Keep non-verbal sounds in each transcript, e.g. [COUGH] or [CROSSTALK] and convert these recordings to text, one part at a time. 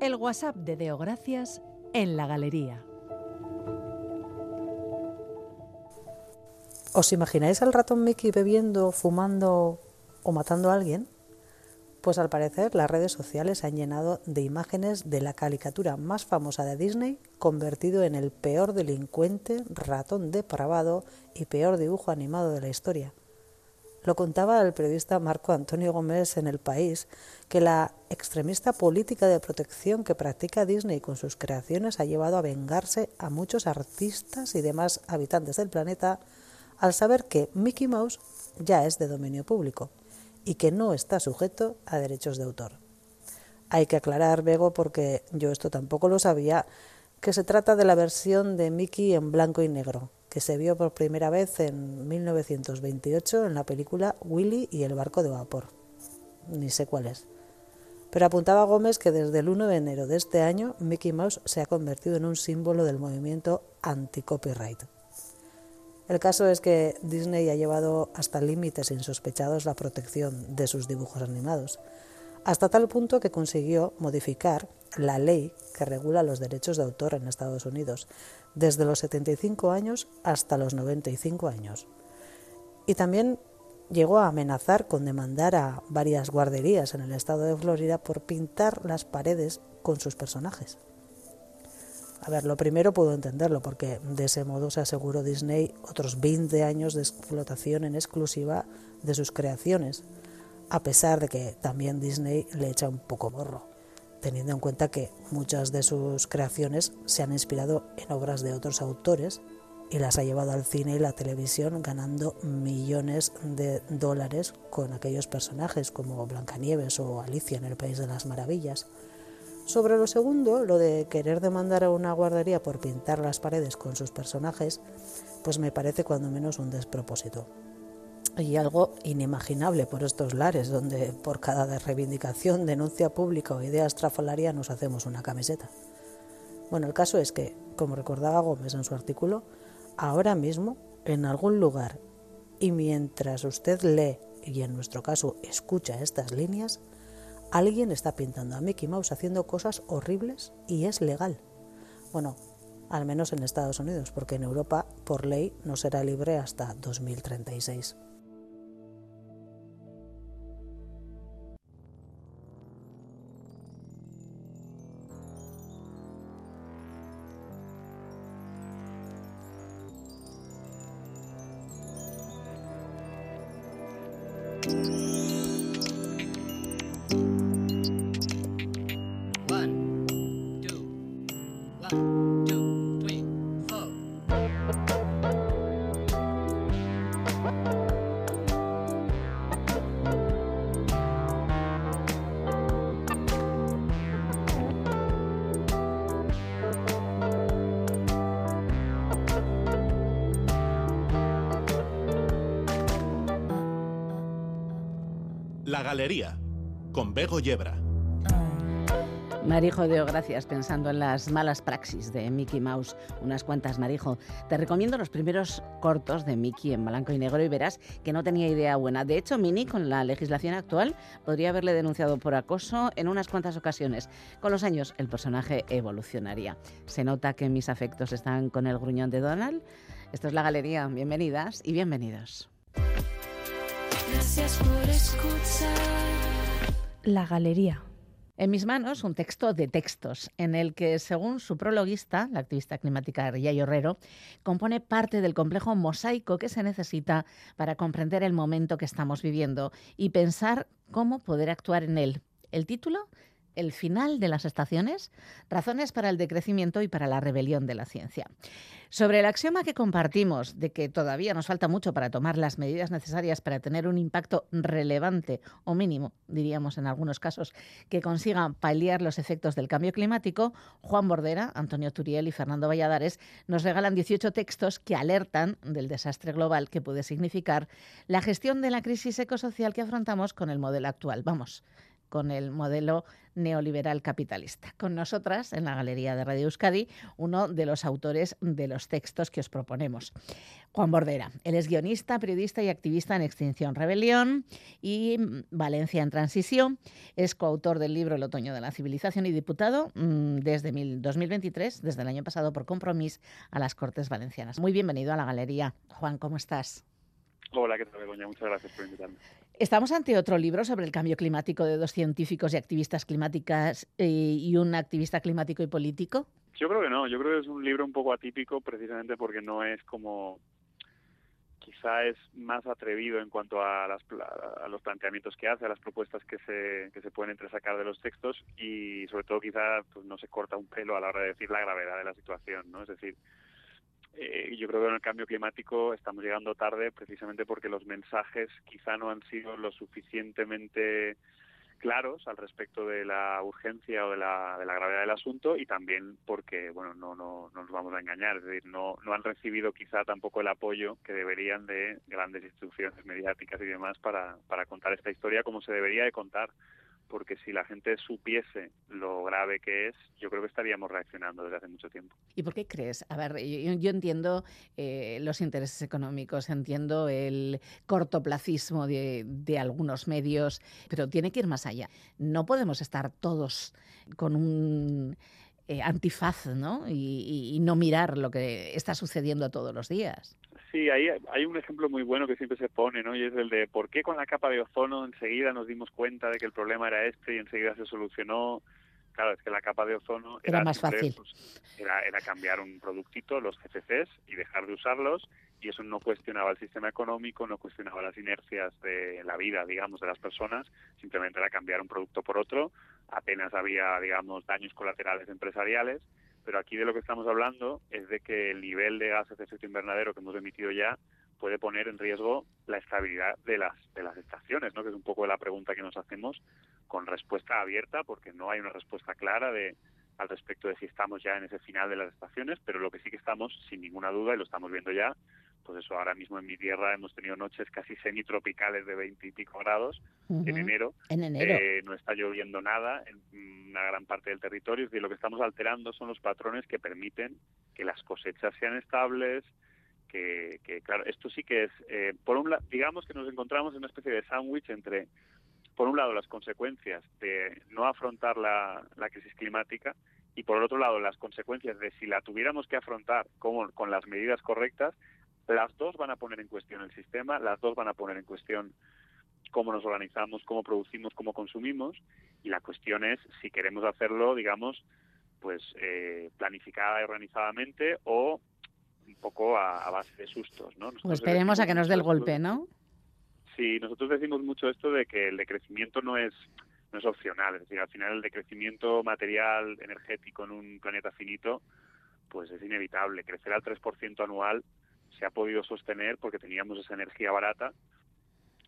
El WhatsApp de Deogracias en la galería. ¿Os imagináis al ratón Mickey bebiendo, fumando o matando a alguien? Pues al parecer las redes sociales se han llenado de imágenes de la caricatura más famosa de Disney convertido en el peor delincuente, ratón depravado y peor dibujo animado de la historia. Lo contaba el periodista Marco Antonio Gómez en El País, que la extremista política de protección que practica Disney con sus creaciones ha llevado a vengarse a muchos artistas y demás habitantes del planeta al saber que Mickey Mouse ya es de dominio público y que no está sujeto a derechos de autor. Hay que aclarar, Bego, porque yo esto tampoco lo sabía, que se trata de la versión de Mickey en blanco y negro, que se vio por primera vez en 1928 en la película Willy y el barco de vapor. Ni sé cuál es. Pero apuntaba Gómez que desde el 1 de enero de este año Mickey Mouse se ha convertido en un símbolo del movimiento anti-copyright. El caso es que Disney ha llevado hasta límites insospechados la protección de sus dibujos animados, hasta tal punto que consiguió modificar la ley que regula los derechos de autor en Estados Unidos, desde los 75 años hasta los 95 años. Y también llegó a amenazar con demandar a varias guarderías en el estado de Florida por pintar las paredes con sus personajes. A ver, lo primero puedo entenderlo, porque de ese modo se aseguró Disney otros 20 años de explotación en exclusiva de sus creaciones, a pesar de que también Disney le echa un poco morro, teniendo en cuenta que muchas de sus creaciones se han inspirado en obras de otros autores y las ha llevado al cine y la televisión ganando millones de dólares con aquellos personajes como Blancanieves o Alicia en el País de las Maravillas. Sobre lo segundo, lo de querer demandar a una guardería por pintar las paredes con sus personajes, pues me parece cuando menos un despropósito. Y algo inimaginable por estos lares, donde por cada reivindicación, denuncia pública o idea estrafalaria nos hacemos una camiseta. Bueno, el caso es que, como recordaba Gómez en su artículo, ahora mismo, en algún lugar, y mientras usted lee, y en nuestro caso escucha estas líneas, Alguien está pintando a Mickey Mouse haciendo cosas horribles y es legal. Bueno, al menos en Estados Unidos, porque en Europa, por ley, no será libre hasta 2036. Bego Yebra. Marijo Deo, gracias pensando en las malas praxis de Mickey Mouse. Unas cuantas, Marijo. Te recomiendo los primeros cortos de Mickey en blanco y negro y verás que no tenía idea buena. De hecho, Minnie, con la legislación actual, podría haberle denunciado por acoso en unas cuantas ocasiones. Con los años, el personaje evolucionaría. Se nota que mis afectos están con el gruñón de Donald. Esto es la galería. Bienvenidas y bienvenidos. Gracias por escuchar. La galería. En mis manos un texto de textos en el que, según su prologuista, la activista climática Yayo Herrero, compone parte del complejo mosaico que se necesita para comprender el momento que estamos viviendo y pensar cómo poder actuar en él. El título el final de las estaciones, razones para el decrecimiento y para la rebelión de la ciencia. Sobre el axioma que compartimos de que todavía nos falta mucho para tomar las medidas necesarias para tener un impacto relevante o mínimo, diríamos en algunos casos, que consiga paliar los efectos del cambio climático, Juan Bordera, Antonio Turiel y Fernando Valladares nos regalan 18 textos que alertan del desastre global que puede significar la gestión de la crisis ecosocial que afrontamos con el modelo actual. Vamos, con el modelo neoliberal capitalista. Con nosotras, en la Galería de Radio Euskadi, uno de los autores de los textos que os proponemos. Juan Bordera. Él es guionista, periodista y activista en Extinción Rebelión y Valencia en Transición. Es coautor del libro El otoño de la civilización y diputado mm, desde 2023, desde el año pasado por compromiso a las Cortes Valencianas. Muy bienvenido a la Galería. Juan, ¿cómo estás? Hola, ¿qué tal, Begoña? Muchas gracias por invitarme. Estamos ante otro libro sobre el cambio climático de dos científicos y activistas climáticas eh, y un activista climático y político. Yo creo que no, yo creo que es un libro un poco atípico precisamente porque no es como quizá es más atrevido en cuanto a, las, a los planteamientos que hace, a las propuestas que se, que se pueden entresacar de los textos y sobre todo quizá pues, no se corta un pelo a la hora de decir la gravedad de la situación, ¿no? Es decir, eh, yo creo que en el cambio climático estamos llegando tarde precisamente porque los mensajes quizá no han sido lo suficientemente claros al respecto de la urgencia o de la, de la gravedad del asunto y también porque, bueno, no, no, no nos vamos a engañar, es decir, no, no han recibido quizá tampoco el apoyo que deberían de grandes instituciones mediáticas y demás para, para contar esta historia como se debería de contar porque si la gente supiese lo grave que es, yo creo que estaríamos reaccionando desde hace mucho tiempo. ¿Y por qué crees? A ver, yo, entiendo eh, los intereses económicos, entiendo el cortoplacismo de, algunos medios, pero tiene que ir más allá. No podemos estar todos con un eh, antifaz, ¿no? Y, y, no mirar lo que está sucediendo todos los días. Sí, ahí hay un ejemplo muy bueno que siempre se pone, ¿no? Y es el de por qué con la capa de ozono enseguida nos dimos cuenta de que el problema era este y enseguida se solucionó. Claro, es que la capa de ozono era, era más fácil. Pues, era, era cambiar un productito, los GCCs, y dejar de usarlos y eso no cuestionaba el sistema económico, no cuestionaba las inercias de la vida, digamos, de las personas, simplemente era cambiar un producto por otro, apenas había, digamos, daños colaterales empresariales pero aquí de lo que estamos hablando es de que el nivel de gases de efecto invernadero que hemos emitido ya puede poner en riesgo la estabilidad de las de las estaciones, ¿no? Que es un poco la pregunta que nos hacemos con respuesta abierta, porque no hay una respuesta clara de al respecto de si estamos ya en ese final de las estaciones, pero lo que sí que estamos, sin ninguna duda, y lo estamos viendo ya, pues eso, ahora mismo en mi tierra hemos tenido noches casi semitropicales de 20 y pico grados en enero. En enero. Eh, no está lloviendo nada en una gran parte del territorio. y lo que estamos alterando son los patrones que permiten que las cosechas sean estables, que, que claro, esto sí que es, eh, por un lado, digamos que nos encontramos en una especie de sándwich entre, por un lado, las consecuencias de no afrontar la, la crisis climática y por otro lado, las consecuencias de si la tuviéramos que afrontar como, con las medidas correctas, las dos van a poner en cuestión el sistema, las dos van a poner en cuestión cómo nos organizamos, cómo producimos, cómo consumimos, y la cuestión es si queremos hacerlo, digamos, pues eh, planificada y organizadamente o un poco a, base de sustos, ¿no? pues esperemos a que nos dé el golpe, ¿no? Sí, nosotros decimos mucho esto de que el decrecimiento no es no es opcional, es decir, al final el decrecimiento material energético en un planeta finito pues es inevitable. Crecer al 3% anual se ha podido sostener porque teníamos esa energía barata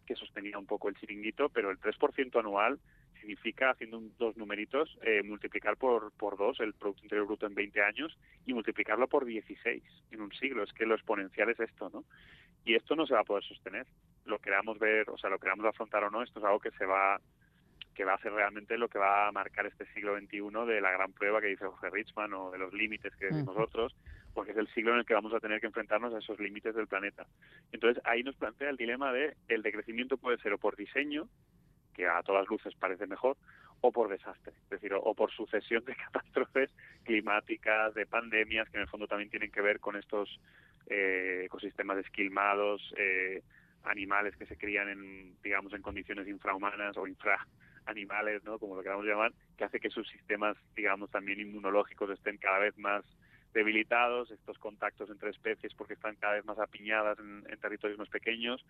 que sostenía un poco el chiringuito, pero el 3% anual significa, haciendo dos numeritos, eh, multiplicar por, por dos el Producto Interior Bruto en 20 años y multiplicarlo por 16 en un siglo. Es que lo exponencial es esto, ¿no? Y esto no se va a poder sostener. Lo queramos ver, o sea, lo queramos afrontar o no, esto es algo que se va que va a ser realmente lo que va a marcar este siglo XXI de la gran prueba que dice Jorge Richman o de los límites que decimos nosotros, porque es el siglo en el que vamos a tener que enfrentarnos a esos límites del planeta. Entonces ahí nos plantea el dilema de el decrecimiento puede ser o por diseño, que a todas luces parece mejor, o por desastre, es decir, o, por sucesión de [LAUGHS] catástrofes climáticas, de pandemias, que en el fondo también tienen que ver con estos eh, ecosistemas esquilmados, eh, animales que se crían en, digamos, en condiciones infrahumanas o infra animales, ¿no? Como lo queramos llamar, que hace que sus sistemas, digamos, también inmunológicos estén cada vez más debilitados, estos contactos entre especies porque están cada vez más apiñadas en, territorios más pequeños.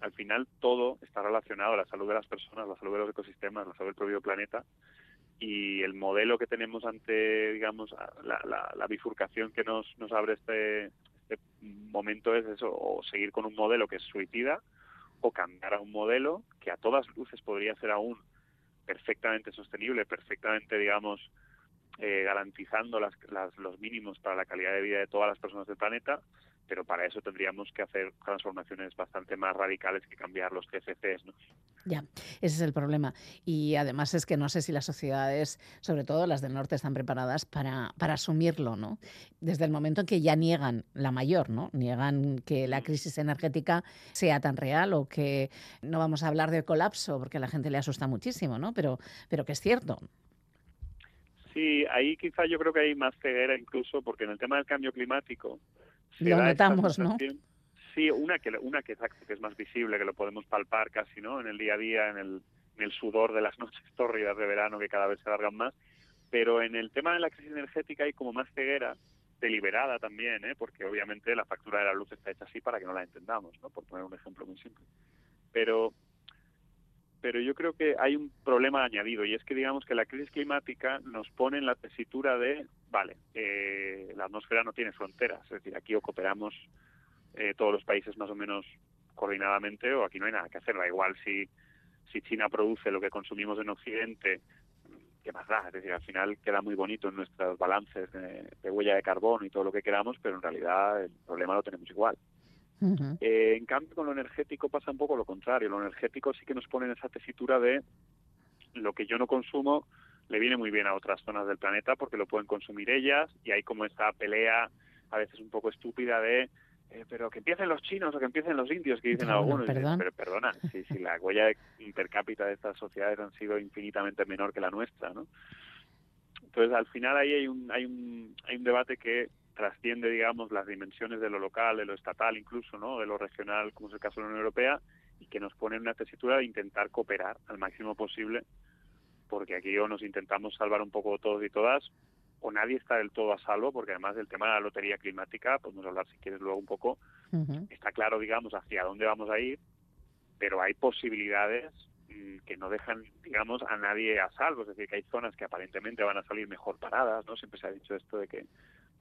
Al final todo está relacionado, la salud de las personas, la salud de los ecosistemas, la salud del propio planeta y el modelo que tenemos ante, digamos, la, bifurcación que nos, nos abre este, este momento es eso, o seguir con un modelo que es suicida o cambiar a un modelo que a todas luces podría ser aún perfectamente sostenible, perfectamente, digamos, eh, garantizando las, los mínimos para la calidad de vida de todas las personas del planeta, pero para eso tendríamos que hacer transformaciones bastante más radicales que cambiar los TFCs. ¿no? Ya, ese es el problema. Y además es que no sé si las sociedades, sobre todo las del norte, están preparadas para, para asumirlo, ¿no? Desde el momento en que ya niegan la mayor, ¿no? Niegan que la crisis energética sea tan real o que no vamos a hablar de colapso porque a la gente le asusta muchísimo, ¿no? Pero, pero que es cierto. Sí, ahí quizá yo creo que hay más ceguera incluso porque en el tema del cambio climático se Lo da notamos, ¿no? Sí, una que una que es más visible, que lo podemos palpar casi, ¿no? En el día a día, en el, en el sudor de las [LAUGHS] noches tórridas de verano que cada vez se alargan más. Pero en el tema de la crisis energética hay como más ceguera, deliberada también, ¿eh? Porque obviamente la factura de la luz está hecha así para que no la entendamos, ¿no? Por poner un ejemplo muy simple. Pero pero yo creo que hay un problema añadido y es que digamos que la crisis climática nos pone en la tesitura de, vale, eh, la atmósfera no tiene fronteras, es decir, aquí o cooperamos eh, todos los países más o menos coordinadamente o aquí no hay nada que hacer, da igual si, si China produce lo que consumimos en Occidente, ¿qué más da? Es decir, al final queda muy bonito en nuestros balances de, de huella de carbono y todo lo que queramos, pero en realidad el problema lo tenemos igual. Eh, en cambio, con lo energético pasa un poco lo contrario. Lo energético sí que nos pone en esa tesitura de lo que yo no consumo le viene muy bien a otras zonas del planeta porque lo pueden consumir ellas y hay como esta pelea a veces un poco estúpida de eh, pero que empiecen los chinos o que empiecen los indios que dicen Bueno, algunos. Perdón. pero perdona, [LAUGHS] si, si la huella per cápita de estas sociedades han sido infinitamente menor que la nuestra, ¿no? Entonces, al final ahí hay un, hay un, hay un debate que trasciende, digamos, las dimensiones de lo local, de lo estatal incluso, ¿no? De lo regional, como es el caso de la Unión Europea, y que nos pone en una tesitura de intentar cooperar al máximo posible, porque aquí o nos intentamos salvar un poco todos y todas, o nadie está del todo a salvo, porque además del tema de la lotería climática, podemos hablar si quieres luego un poco, está claro, digamos, hacia dónde vamos a ir, pero hay posibilidades mm, que no dejan, digamos, a nadie a salvo. Es decir, que hay zonas que aparentemente van a salir mejor paradas, ¿no? Siempre se ha dicho esto de que,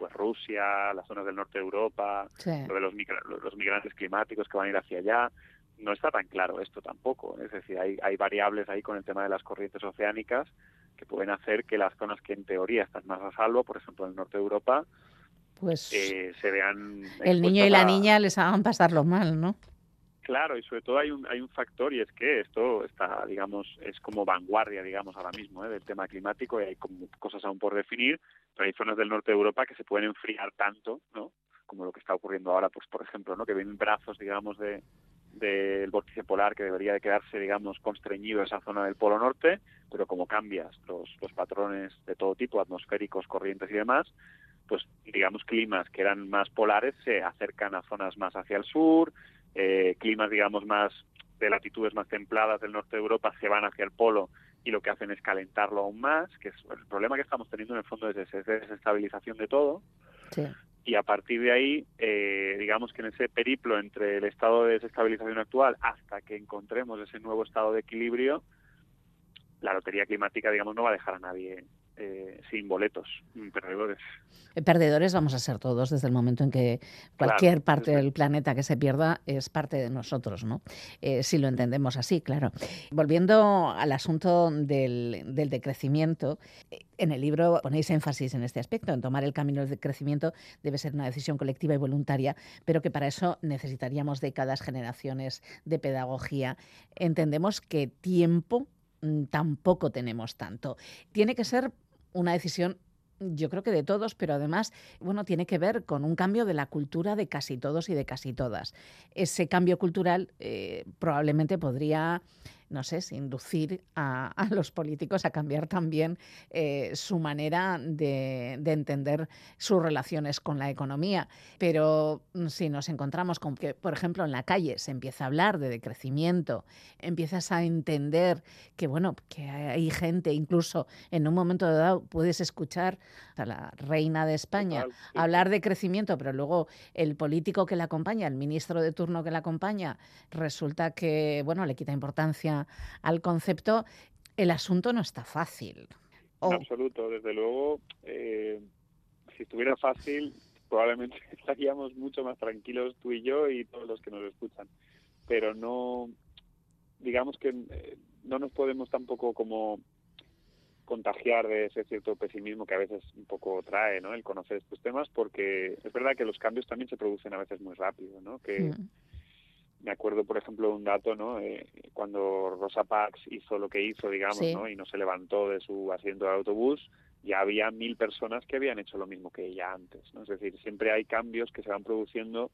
pues, Rusia, las zonas del norte de Europa, Sí. lo de los, migra- los migrantes climáticos que van a ir hacia allá, no está tan claro esto tampoco. Es decir, hay, hay variables ahí con el tema de las corrientes oceánicas que pueden hacer que las zonas que en teoría están más a salvo, por ejemplo, en el norte de Europa, Pues eh, se vean... el niño y la a- niña les hagan pasarlo mal, ¿no? Claro, y sobre todo hay un, hay un factor y es que esto está, digamos, es como vanguardia, digamos, ahora mismo ¿eh? del tema climático y hay como cosas aún por definir, pero hay zonas del norte de Europa que se pueden enfriar tanto, ¿no? Como lo que está ocurriendo ahora, pues por ejemplo, ¿no? Que vienen brazos, digamos, de del vórtice polar que debería de quedarse, digamos, constreñido esa zona del polo norte, pero como cambias los, los patrones de todo tipo, atmosféricos, corrientes y demás, pues digamos climas que eran más polares se acercan a zonas más hacia el sur, eh, climas, digamos, más de latitudes más templadas del norte de Europa se van hacia el polo y lo que hacen es calentarlo aún más, que es el problema que estamos teniendo en el fondo es esa es desestabilización de todo Sí. y a partir de ahí, eh, digamos que en ese periplo entre el estado de desestabilización actual hasta que encontremos ese nuevo estado de equilibrio, la lotería climática, digamos, no va a dejar a nadie eh, sin boletos, mm, perdedores. Eh, Perdedores vamos a ser todos desde el momento en que cualquier Claro, parte del planeta que se pierda es parte de nosotros, ¿no? Eh, si lo entendemos así, claro. Volviendo al asunto del, del decrecimiento, en el libro ponéis énfasis en este aspecto, en tomar el camino del crecimiento debe ser una decisión colectiva y voluntaria, pero que para eso necesitaríamos décadas, generaciones de pedagogía. Entendemos que tiempo mm, tampoco tenemos tanto. Tiene que ser una decisión yo creo que de todos, pero además, bueno, tiene que ver con un cambio de la cultura de casi todos y de casi todas. Ese cambio cultural eh, probablemente podría, no sé, si inducir a, a los políticos a cambiar también eh, su manera de, de entender sus relaciones con la economía. Pero mm, si nos encontramos con que, por ejemplo, en la calle se empieza a hablar de decrecimiento, empiezas a entender que, bueno, que hay gente, incluso en un momento dado puedes escuchar a la reina de España Total, sí, hablar de crecimiento, pero luego el político que la acompaña, el ministro de turno que la acompaña, resulta que, bueno, le quita importancia al concepto. El asunto no está fácil. En absoluto, desde luego, eh, si estuviera fácil, probablemente [LAUGHS] estaríamos mucho más tranquilos tú y yo y todos los que nos escuchan. Pero no, digamos que eh, no nos podemos tampoco como contagiar de ese cierto pesimismo que a veces un poco trae ¿no? el conocer estos temas, porque es verdad que los cambios también se producen a veces muy rápido, ¿no? Que, Mm, me acuerdo, por ejemplo, de un dato, ¿no? Eh, cuando Rosa Parks hizo lo que hizo, digamos, Sí. ¿no? Y no se levantó de su asiento de autobús, ya había mil personas que habían hecho lo mismo que ella antes, ¿no? Es decir, siempre hay cambios que se van produciendo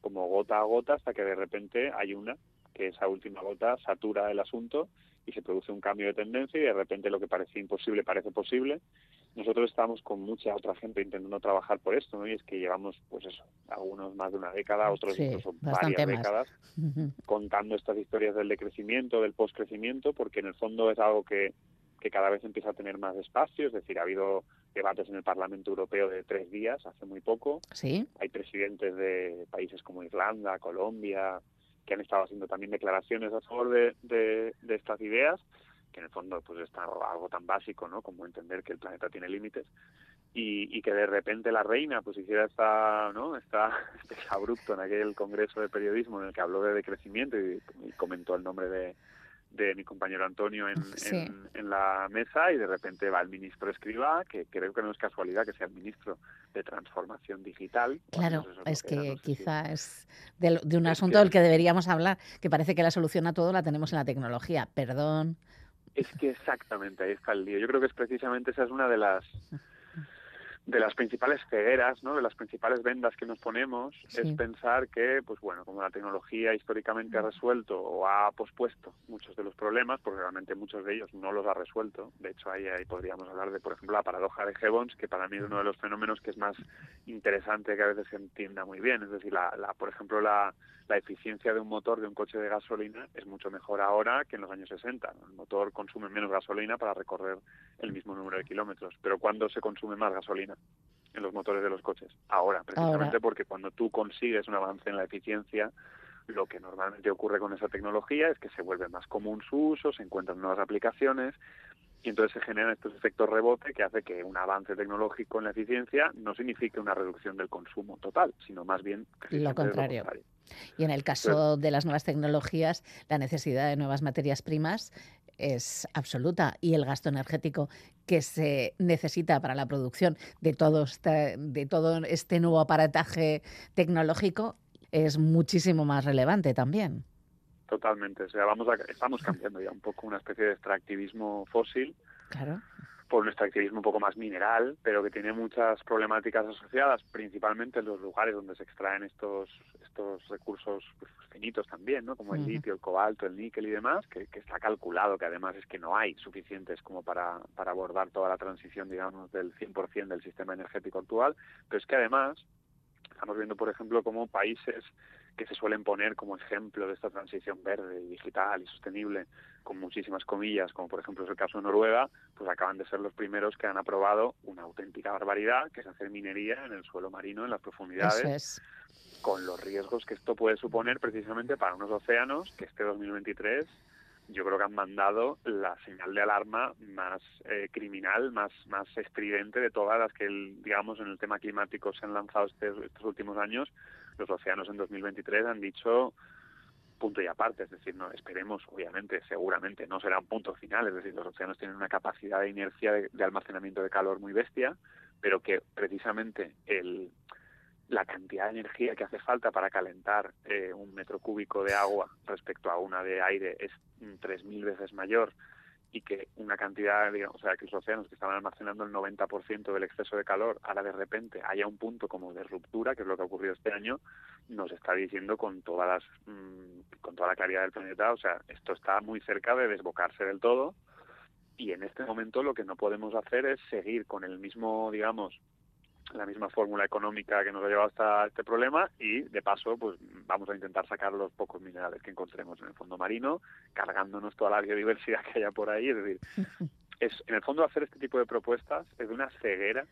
como gota a gota hasta que de repente hay una que esa última gota satura el asunto y se produce un cambio de tendencia y de repente lo que parecía imposible parece posible. Nosotros estamos con mucha otra gente intentando trabajar por esto, ¿no? Y es que llevamos, pues eso, algunos más de una década, otros Sí, incluso varias más. décadas contando estas historias del decrecimiento, del postcrecimiento, porque en el fondo es algo que, que cada vez empieza a tener más espacio, es decir, ha habido debates en el Parlamento Europeo de tres días, hace muy poco, Sí, hay presidentes de países como Irlanda, Colombia, que han estado haciendo también declaraciones a favor de, de- de estas ideas, que en el fondo pues está algo tan básico, ¿no? Como entender que el planeta tiene límites y, y que de repente la reina pues hiciera esta, ¿no? Esta, [LAUGHS] este abrupto en aquel congreso de periodismo en el que habló de decrecimiento y, y comentó el nombre de, de mi compañero Antonio en, Sí. en, en la mesa y de repente va el ministro Escriba, que creo que no es casualidad que sea el ministro de Transformación Digital. claro, es que no sé si- quizá es de, de un Es asunto que- del que deberíamos hablar, que parece que la solución a todo la tenemos en la tecnología. Perdón. Es que exactamente, ahí está el lío. Yo creo que es precisamente esa es una de las de las principales cegueras, ¿no? De las principales vendas que nos ponemos Sí. es pensar que, pues bueno, como la tecnología históricamente ha resuelto o ha pospuesto muchos de los problemas, porque realmente muchos de ellos no los ha resuelto. De hecho, ahí, ahí podríamos hablar de, por ejemplo, la paradoja de Gibbons, que para mí es uno de los fenómenos que es más interesante que a veces se entienda muy bien. Es decir, la, la- por ejemplo, la, la eficiencia de un motor de un coche de gasolina es mucho mejor ahora que en los años 60. El motor consume menos gasolina para recorrer el mismo número de kilómetros. Pero ¿cuándo se consume más gasolina en los motores de los coches? Ahora, precisamente Ahora. porque cuando tú consigues un avance en la eficiencia, lo que normalmente ocurre con esa tecnología es que se vuelve más común su uso, se encuentran nuevas aplicaciones y entonces se generan estos efectos rebote que hace que un avance tecnológico en la eficiencia no signifique una reducción del consumo total, sino más bien precisamente contrario. Y en el caso de las nuevas tecnologías, la necesidad de nuevas materias primas es absoluta y el gasto energético que se necesita para la producción de todo este, de todo este nuevo aparataje tecnológico es muchísimo más relevante también. Totalmente, o sea, vamos a, estamos cambiando ya un poco una especie de extractivismo fósil Claro. por un extractivismo un poco más mineral, pero que tiene muchas problemáticas asociadas, principalmente en los lugares donde se extraen estos estos recursos pues, finitos también, ¿no? Como el litio, el cobalto, el níquel y demás, que, que está calculado que además es que no hay suficientes como para, para abordar toda la transición, digamos, del 100% del sistema energético actual, pero es que además estamos viendo, por ejemplo, como países que se suelen poner como ejemplo de esta transición verde, digital y sostenible, con muchísimas comillas, como por ejemplo es el caso de Noruega, pues acaban de ser los primeros que han aprobado una auténtica barbaridad, que es hacer minería en el suelo marino, en las profundidades, es. con los riesgos que esto puede suponer precisamente para unos océanos que este 2023 yo creo que han mandado la señal de alarma más eh, criminal, más más estridente de todas las que, digamos, en el tema climático se han lanzado este- estos últimos años. Los océanos en 2023 han dicho punto y aparte, es decir, no esperemos, obviamente, seguramente no será un punto final, es decir, los océanos tienen una capacidad de inercia de, de almacenamiento de calor muy bestia, pero que precisamente el, la cantidad de energía que hace falta para calentar eh, un metro cúbico de agua respecto a una de aire es mm, 3.000 veces mayor y que una cantidad, digamos, o sea, que los océanos que estaban almacenando el 90% del exceso de calor, ahora de repente haya un punto como de ruptura, que es lo que ha ocurrido este año, nos está diciendo con todas las, mm, con toda la claridad del planeta, o sea, esto está muy cerca de desbocarse del todo y en este momento lo que no podemos hacer es seguir con el mismo, digamos, la misma fórmula económica que nos ha llevado hasta este problema y de paso pues vamos a intentar sacar los pocos minerales que encontremos en el fondo marino, cargándonos toda la biodiversidad que haya por ahí, es decir, [LAUGHS] es en el fondo hacer este tipo de propuestas es de una ceguera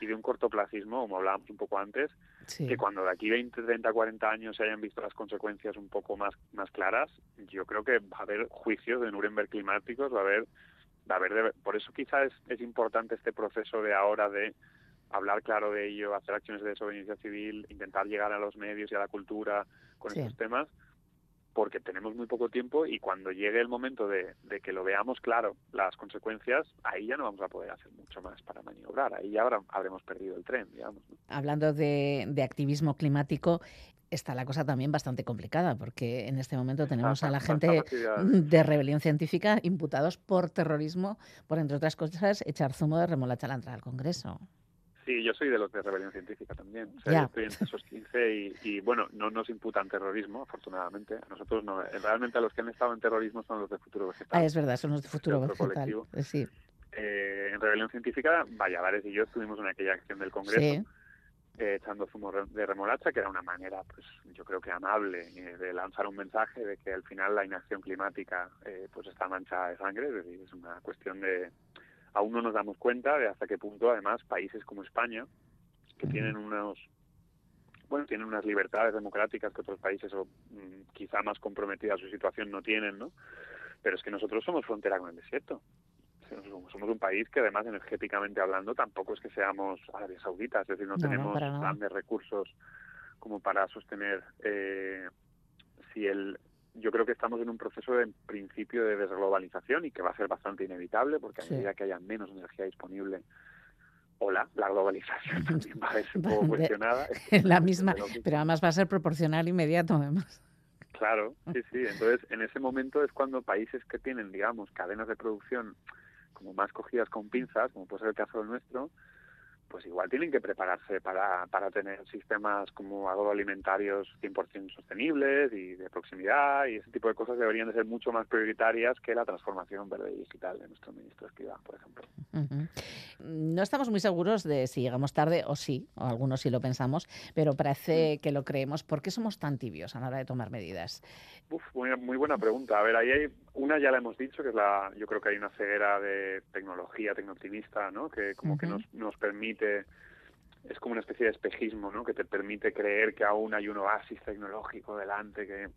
y de un cortoplacismo, como hablábamos un poco antes, Sí. que cuando de aquí 20, 30, 40 años se hayan visto las consecuencias un poco más, más claras, yo creo que va a haber juicios de Nuremberg climáticos, va a haber, va a haber de- por eso quizás es, es importante este proceso de ahora de hablar claro de ello, hacer acciones de desobediencia civil, intentar llegar a los medios y a la cultura con Sí. estos temas, porque tenemos muy poco tiempo y cuando llegue el momento de, de que lo veamos claro, las consecuencias, ahí ya no vamos a poder hacer mucho más para maniobrar, ahí ya habrá- habremos perdido el tren, digamos. ¿no? Hablando de, de activismo climático, está la cosa también bastante complicada, porque en este momento tenemos a la gente de rebelión científica imputados por terrorismo, por, entre otras cosas, echar zumo de remolacha a la entrada al Congreso. Sí, yo soy de los de rebelión científica también. O sea, yo estoy entre esos 15 y, y, bueno, no nos imputan terrorismo, afortunadamente. A nosotros no. Realmente a los que han estado en terrorismo son los de Futuro Vegetal. Ah, es verdad, son los de futuro vegetal. colectivo. Eh, Sí, Eh, en rebelión científica, Valladares y yo estuvimos en aquella acción del Congreso. sí. eh, echando zumo de remolacha, que era una manera, pues yo creo que amable, eh, de lanzar un mensaje de que al final la inacción climática eh, pues está manchada de sangre, es decir, es una cuestión de... Aún no nos damos cuenta de hasta qué punto, además, países como España, que tienen unos... Bueno, tienen unas libertades democráticas que otros países o mm, quizá más comprometidas a su situación no tienen, ¿no? Pero es que nosotros somos frontera con el desierto. Somos un país que además energéticamente hablando tampoco es que seamos Arabia Saudita, es decir, no, tenemos grandes recursos como para sostener eh, si el yo creo que estamos en un proceso de en principio de desglobalización y que va a ser bastante inevitable porque a Sí. medida que haya menos energía disponible hola, la globalización [LAUGHS] también va a verse un poco cuestionada. [LAUGHS] la misma, pero además va a ser proporcional inmediato, además. Claro, [LAUGHS] sí, sí. Entonces, en ese momento es cuando países que tienen, digamos, cadenas de producción como más cogidas con pinzas, como puede ser el caso del nuestro, pues igual tienen que prepararse para, para tener sistemas como agroalimentarios 100% sostenibles y de proximidad y ese tipo de cosas deberían de ser mucho más prioritarias que la transformación verde y digital de nuestro ministro Escrivá, por ejemplo. Ujú. No estamos muy seguros de si llegamos tarde o sí, o algunos sí lo pensamos, pero parece que lo creemos. ¿Por qué somos tan tibios a la hora de tomar medidas? Uf, muy, muy buena pregunta. A ver, ahí hay una ya la hemos dicho, que es la, yo creo que hay una ceguera de tecnología tecnooptimista, ¿no? Que como que nos, nos permite, es como una especie de espejismo, ¿no? Que te permite creer que aún hay un oasis tecnológico delante que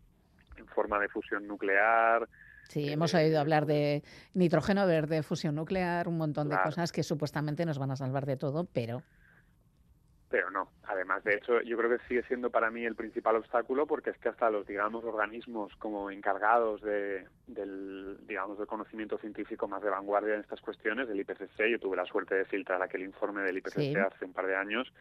en forma de fusión nuclear. Sí, hemos oído hablar de nitrógeno verde, fusión nuclear, un montón de cosas que supuestamente nos van a salvar de todo, pero Pero no, además de hecho yo creo que sigue siendo para mí el principal obstáculo porque es que hasta los digamos organismos como encargados de, del digamos del conocimiento científico más de vanguardia en estas cuestiones, el IPCC, yo tuve la suerte de filtrar aquel informe del IPCC Sí. hace un par de años,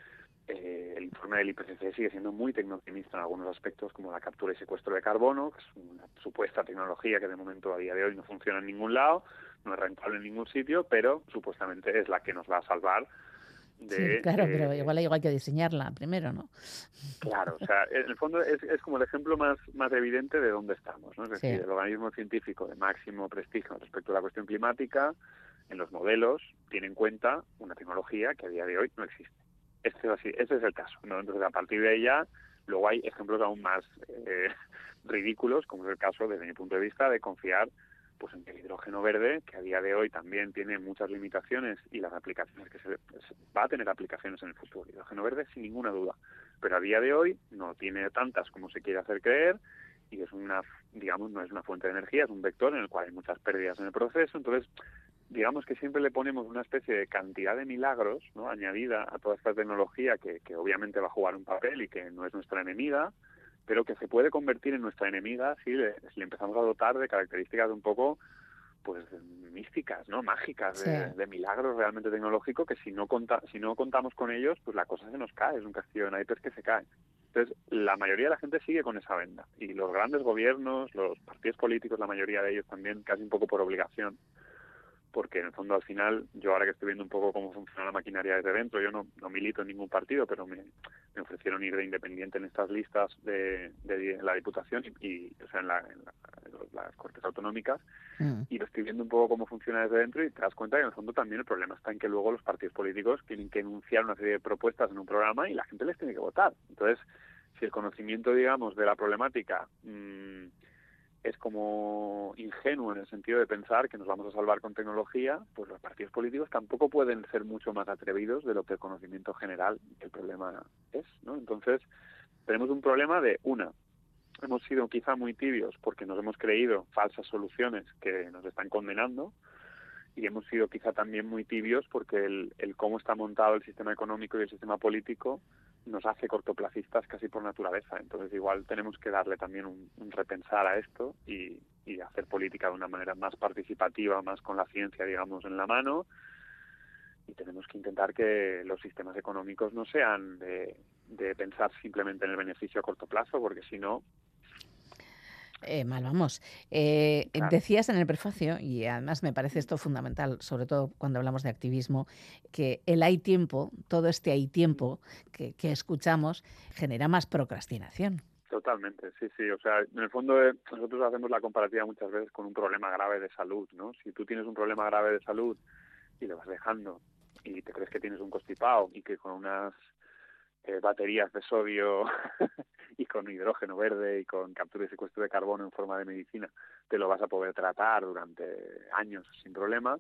eh, el informe del IPCC sigue siendo muy tecnooptimista en algunos aspectos como la captura y secuestro de carbono, que es una supuesta tecnología que de momento a día de hoy no funciona en ningún lado, no es rentable en ningún sitio, pero supuestamente es la que nos va a salvar de, sí, claro, pero eh, igual, igual hay que diseñarla primero, ¿no? Claro, o sea, en el fondo es, es como el ejemplo más, más evidente de dónde estamos, ¿no? Es Sí. decir, el organismo científico de máximo prestigio respecto a la cuestión climática, en los modelos, tiene en cuenta una tecnología que a día de hoy no existe. Este es, así, este es el caso, ¿no? Entonces, a partir de ya, luego hay ejemplos aún más eh, [LAUGHS] ridículos, como es el caso, desde mi punto de vista, de confiar pues en el hidrógeno verde, que a día de hoy también tiene muchas limitaciones y las aplicaciones que se, se- va a tener aplicaciones en el futuro. El hidrógeno verde sin ninguna duda, pero a día de hoy no tiene tantas como se quiere hacer creer y es una, digamos, no es una fuente de energía, es un vector en el cual hay muchas pérdidas en el proceso. Entonces, digamos que siempre le ponemos una especie de cantidad de milagros ¿no? añadida a toda esta tecnología que, que obviamente va a jugar un papel y que no es nuestra enemiga, pero que se puede convertir en nuestra enemiga si le, si le empezamos a dotar de características un poco pues místicas, ¿no? Mágicas, de, de milagros realmente tecnológicos que si no conta, si no contamos con ellos, pues la cosa se nos cae, es un castillo de naipes que se cae. Entonces, la mayoría de la gente sigue con esa venda y los grandes gobiernos, los partidos políticos, la mayoría de ellos también casi un poco por obligación, porque en el fondo al final, yo ahora que estoy viendo un poco cómo funciona la maquinaria desde dentro, yo no, no milito en ningún partido, pero me, me ofrecieron ir de independiente en estas listas de, de la Diputación y, y, o sea, en, la, en la- en las Cortes Autonómicas Mm. y lo estoy viendo un poco cómo funciona desde dentro y te das cuenta que en el fondo también el problema está en que luego los partidos políticos tienen que enunciar una serie de propuestas en un programa y la gente les tiene que votar. Entonces, si el conocimiento, digamos, de la problemática mm, es como ingenuo en el sentido de pensar que nos vamos a salvar con tecnología, pues los partidos políticos tampoco pueden ser mucho más atrevidos de lo que el conocimiento general del problema es, ¿no? Entonces, tenemos un problema de una, hemos sido quizá muy tibios porque nos hemos creído falsas soluciones que nos están condenando y hemos sido quizá también muy tibios porque el, el cómo está montado el sistema económico y el sistema político nos hace cortoplacistas casi por naturaleza. Entonces igual tenemos que darle también un, un repensar a esto y, y hacer política de una manera más participativa, más con la ciencia, digamos, en la mano y tenemos que intentar que los sistemas económicos no sean de, de pensar simplemente en el beneficio a corto plazo, porque si no, Eh, mal vamos. Eh, Claro. Decías en el prefacio, y además me parece esto fundamental, sobre todo cuando hablamos de activismo, que el hay tiempo, todo este hay tiempo que, que escuchamos, genera más procrastinación. Totalmente, sí, sí. O sea, en el fondo eh, nosotros hacemos la comparativa muchas veces con un problema grave de salud, ¿no? Si tú tienes un problema grave de salud y lo vas dejando y te crees que tienes un constipado y que con unas eh, baterías de sodio [LAUGHS] y con hidrógeno verde y con captura y secuestro de carbono en forma de medicina te lo vas a poder tratar durante años sin problema,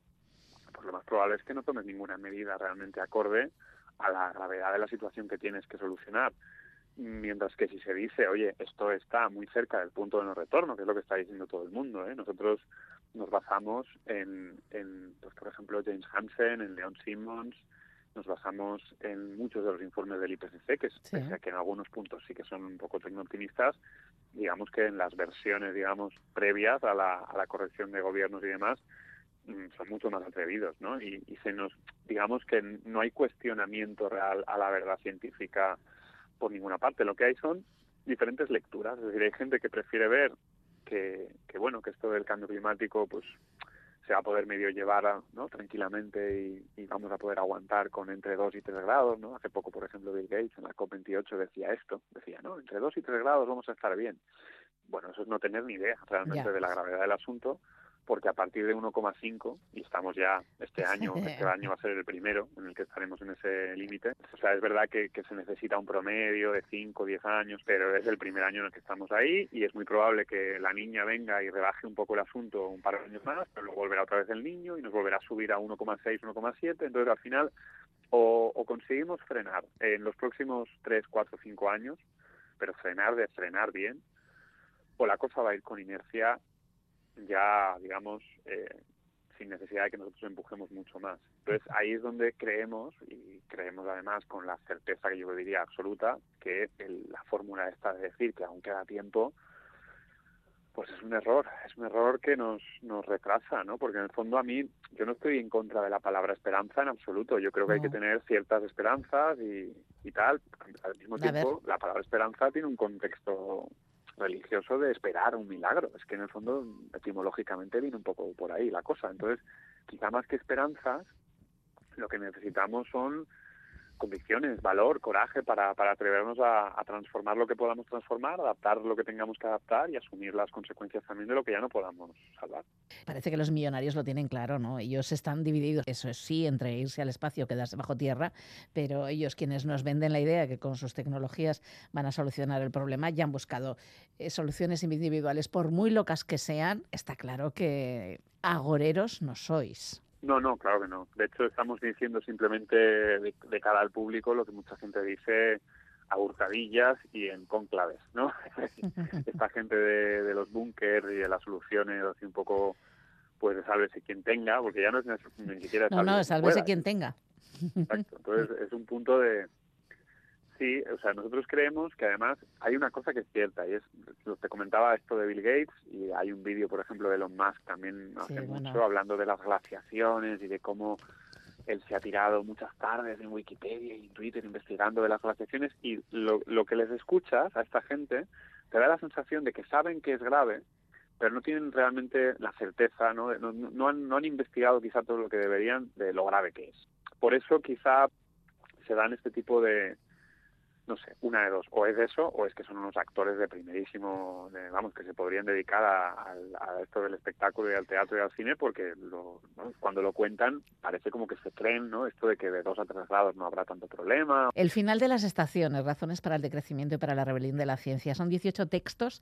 pues lo más probable es que no tomes ninguna medida realmente acorde a la gravedad de la situación que tienes que solucionar. Mientras que si se dice, oye, esto está muy cerca del punto de no retorno, que es lo que está diciendo todo el mundo, ¿eh? nosotros nos basamos en, en pues, por ejemplo, James Hansen, en Leon Simmons, nos basamos en muchos de los informes del IPCC, que, es, Sí. pese a que en algunos puntos sí que son un poco tecno-optimistas, digamos que en las versiones, digamos, previas a la, a la corrección de gobiernos y demás, mm, son mucho más atrevidos, ¿no? Y, y se nos, digamos que no hay cuestionamiento real a la verdad científica por ninguna parte. Lo que hay son diferentes lecturas. Es decir, hay gente que prefiere ver que, que bueno, que esto del cambio climático, pues se va a poder medio llevar ¿no? tranquilamente y, y vamos a poder aguantar con entre 2 y 3 grados, ¿no? Hace poco, por ejemplo, Bill Gates en la COP28 decía esto, decía, ¿no? Entre 2 y 3 grados vamos a estar bien. Bueno, eso es no tener ni idea realmente de la gravedad del asunto, porque a partir de 1,5, y estamos ya este año, este año va a ser el primero en el que estaremos en ese límite, o sea, es verdad que, que se necesita un promedio de 5 o 10 años, pero es el primer año en el que estamos ahí y es muy probable que la niña venga y rebaje un poco el asunto un par de años más, pero luego volverá otra vez el niño y nos volverá a subir a 1,6, 1,7, entonces al final o, o conseguimos frenar en los próximos 3, 4, 5 años, pero frenar de frenar bien, o la cosa va a ir con inercia ya, digamos, eh, sin necesidad de que nosotros empujemos mucho más. Entonces ahí es donde creemos, y creemos además con la certeza que yo diría absoluta, que el- la fórmula esta de decir que aún queda tiempo, pues es un error, es un error que nos, nos retrasa, ¿no? Porque en el fondo a mí, yo no estoy en contra de la palabra esperanza en absoluto, yo creo que hay que tener ciertas esperanzas y, y tal, al mismo A ver. tiempo la palabra esperanza tiene un contexto religioso de esperar un milagro, es que en el fondo etimológicamente viene un poco por ahí la cosa, entonces quizá más que esperanzas, lo que necesitamos son convicciones, valor, coraje para, para atrevernos a, transformar lo que podamos transformar, adaptar lo que tengamos que adaptar y asumir las consecuencias también de lo que ya no podamos salvar. Parece que los millonarios lo tienen claro, ¿no? Ellos están divididos, eso sí, entre irse al espacio quedarse bajo tierra, pero ellos quienes nos venden la idea de que con sus tecnologías van a solucionar el problema ya han buscado eh, soluciones individuales, por muy locas que sean, está claro que agoreros no sois. No, no, claro que no. De hecho, estamos diciendo simplemente de, de cara al público lo que mucha gente dice a hurtadillas y en conclaves, ¿no? [LAUGHS] Esta gente de, de los búnkers y de las soluciones, así un poco, pues de sálvese quien tenga, porque ya no es ni, siquiera No, no, sálvese quien tenga. Exacto. Entonces es un punto de sí, o sea, nosotros creemos que además hay una cosa que es cierta y es lo te comentaba esto de Bill Gates y hay un vídeo, por ejemplo, de Elon Musk también Sí, hace bueno. mucho hablando de las glaciaciones y de cómo él se ha tirado muchas tardes en Wikipedia y en Twitter investigando de las glaciaciones y lo, lo que les escuchas a esta gente te da la sensación de que saben que es grave, pero no tienen realmente la certeza, ¿no? No, no han, no han investigado quizá todo lo que deberían de lo grave que es. Por eso quizá se dan este tipo de, no sé, una de dos, o es eso o es que son unos actores de primerísimo, de, vamos, que se podrían dedicar a, esto del espectáculo y al teatro y al cine porque lo, ¿no? cuando lo cuentan parece como que se creen, ¿no? Esto de que de dos a tres grados no habrá tanto problema. El final de las estaciones, razones para el decrecimiento y para la rebelión de la ciencia. Son 18 textos,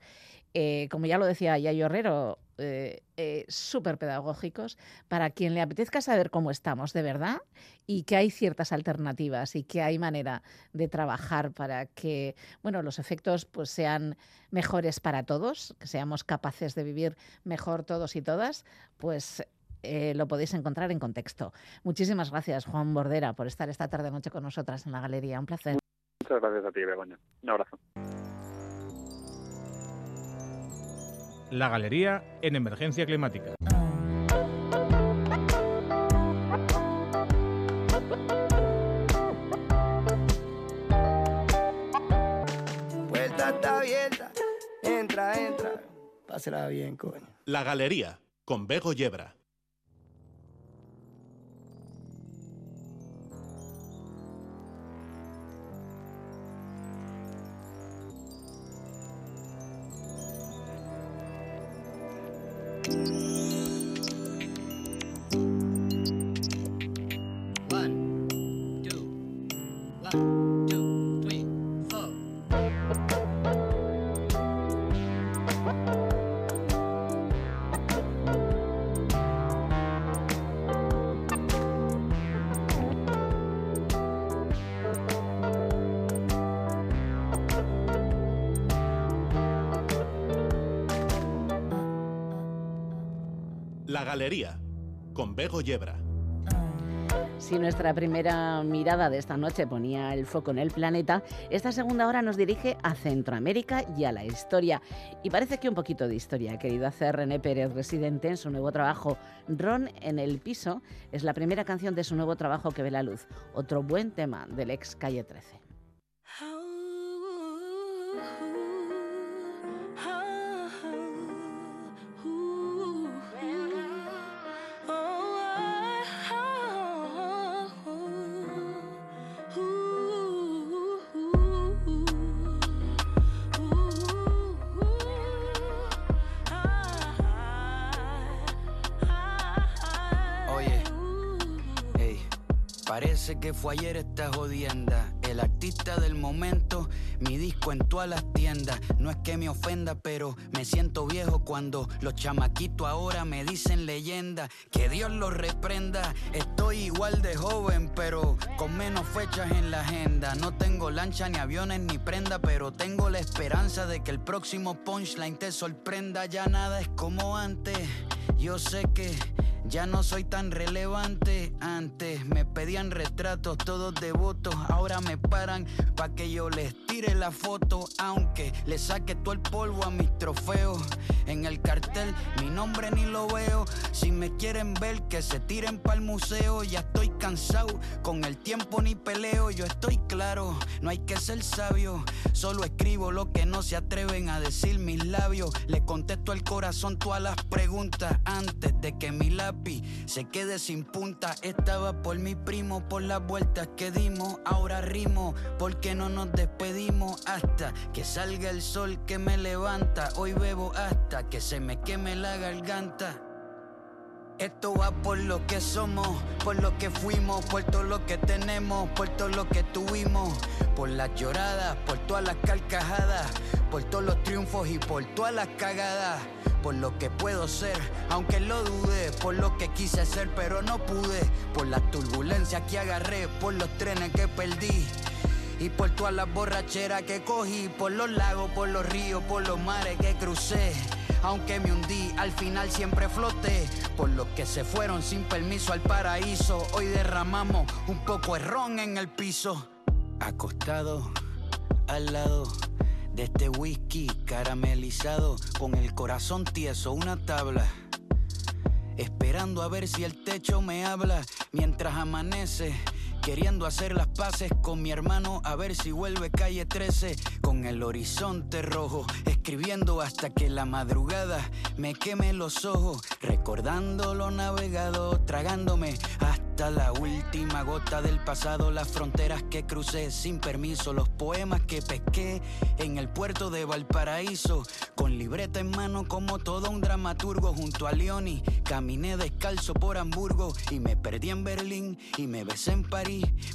eh, como ya lo decía Yayo Herrero, eh, eh, súper pedagógicos para quien le apetezca saber cómo estamos de verdad y que hay ciertas alternativas y que hay manera de trabajar para que bueno, los efectos pues, sean mejores para todos, que seamos capaces de vivir mejor todos y todas, pues eh, lo podéis encontrar en contexto. Muchísimas gracias, Juan Bordera, por estar esta tarde noche con nosotras en la galería. Un placer. Muchas gracias a ti, Begoña. Un abrazo. La Galería en Emergencia Climática. puerta está abierta. Entra, entra. Pásela bien, coño. La Galería, con Bego Yebra. Nuestra primera mirada de esta noche ponía el foco en el planeta, esta segunda hora nos dirige a Centroamérica y a la historia. Y parece que un poquito de historia ha querido hacer René Pérez, residente en su nuevo trabajo. Ron en el piso es la primera canción de su nuevo trabajo que ve la luz. Otro buen tema del ex Calle 13. Parece que fue ayer esta jodienda. El artista del momento, mi disco en todas las tiendas. No es que me ofenda, pero me siento viejo cuando los chamaquitos ahora me dicen leyenda. Que Dios los reprenda. Estoy igual de joven, pero con menos fechas en la agenda. No tengo lancha, ni aviones, ni prenda, pero tengo la esperanza de que el próximo punchline te sorprenda. Ya nada es como antes. Yo sé que ya no soy tan relevante. Antes me pedían retratos, todos devotos. Ahora me paran pa' que yo les tire la foto. Aunque le saque todo el polvo a mis trofeos. En el cartel mi nombre ni lo veo. Si me quieren ver, que se tiren pa'l museo. Ya estoy cansado, con el tiempo ni peleo. Yo estoy claro, no hay que ser sabio. Solo escribo lo que no se atreven a decir mis labios. Le contesto al corazón todas las preguntas antes de que mi lápiz se quede sin punta. Estaba por mi primo, por las vueltas que dimos. Ahora rimo, porque no nos despedimos hasta que salga el sol que me levanta. Hoy bebo hasta que se me queme la garganta. Esto va por lo que somos, por lo que fuimos, por todo lo que tenemos, por todo lo que tuvimos, por las lloradas, por todas las carcajadas, por todos los triunfos y por todas las cagadas, por lo que puedo ser, aunque lo dudé, por lo que quise ser pero no pude, por las turbulencias que agarré, por los trenes que perdí. Y por todas las borracheras que cogí, por los lagos, por los ríos, por los mares que crucé. Aunque me hundí, al final siempre floté. Por los que se fueron sin permiso al paraíso. Hoy derramamos un poco de ron en el piso. Acostado al lado de este whisky caramelizado. Con el corazón tieso, una tabla. Esperando a ver si el techo me habla mientras amanece. Queriendo hacer las paces con mi hermano a ver si vuelve calle 13 con el horizonte rojo, escribiendo hasta que la madrugada me queme los ojos, recordando lo navegado, tragándome hasta la última gota del pasado, las fronteras que crucé sin permiso, los poemas que pesqué en el puerto de Valparaíso, con libreta en mano como todo un dramaturgo junto a Leoni, caminé descalzo por Hamburgo y me perdí en Berlín y me besé en París,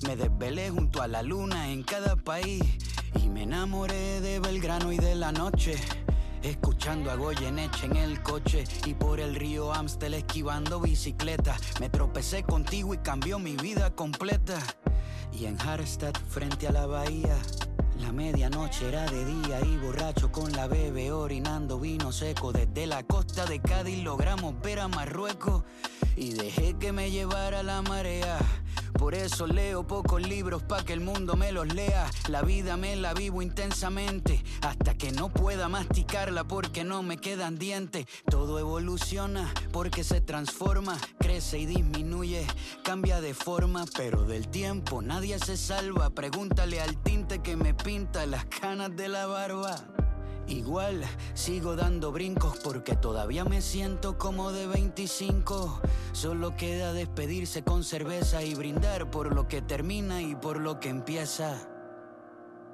me desvelé junto a la luna en cada país y me enamoré de Belgrano y de la noche. Escuchando a Goyeneche en el coche y por el río Amstel esquivando bicicleta. Me tropecé contigo y cambió mi vida completa. Y en Harstad, frente a la bahía, la medianoche era de día y borracho con la bebé orinando vino seco. Desde la costa de Cádiz logramos ver a Marruecos y dejé que me llevara la marea Por eso leo pocos libros pa' que el mundo me los lea. La vida me la vivo intensamente hasta que no pueda masticarla porque no me quedan dientes. Todo evoluciona porque se transforma, crece y disminuye, cambia de forma, pero del tiempo nadie se salva. Pregúntale al tinte que me pinta las canas de la barba. Igual sigo dando brincos porque todavía me siento como de 25. Solo queda despedirse con cerveza y brindar por lo que termina y por lo que empieza.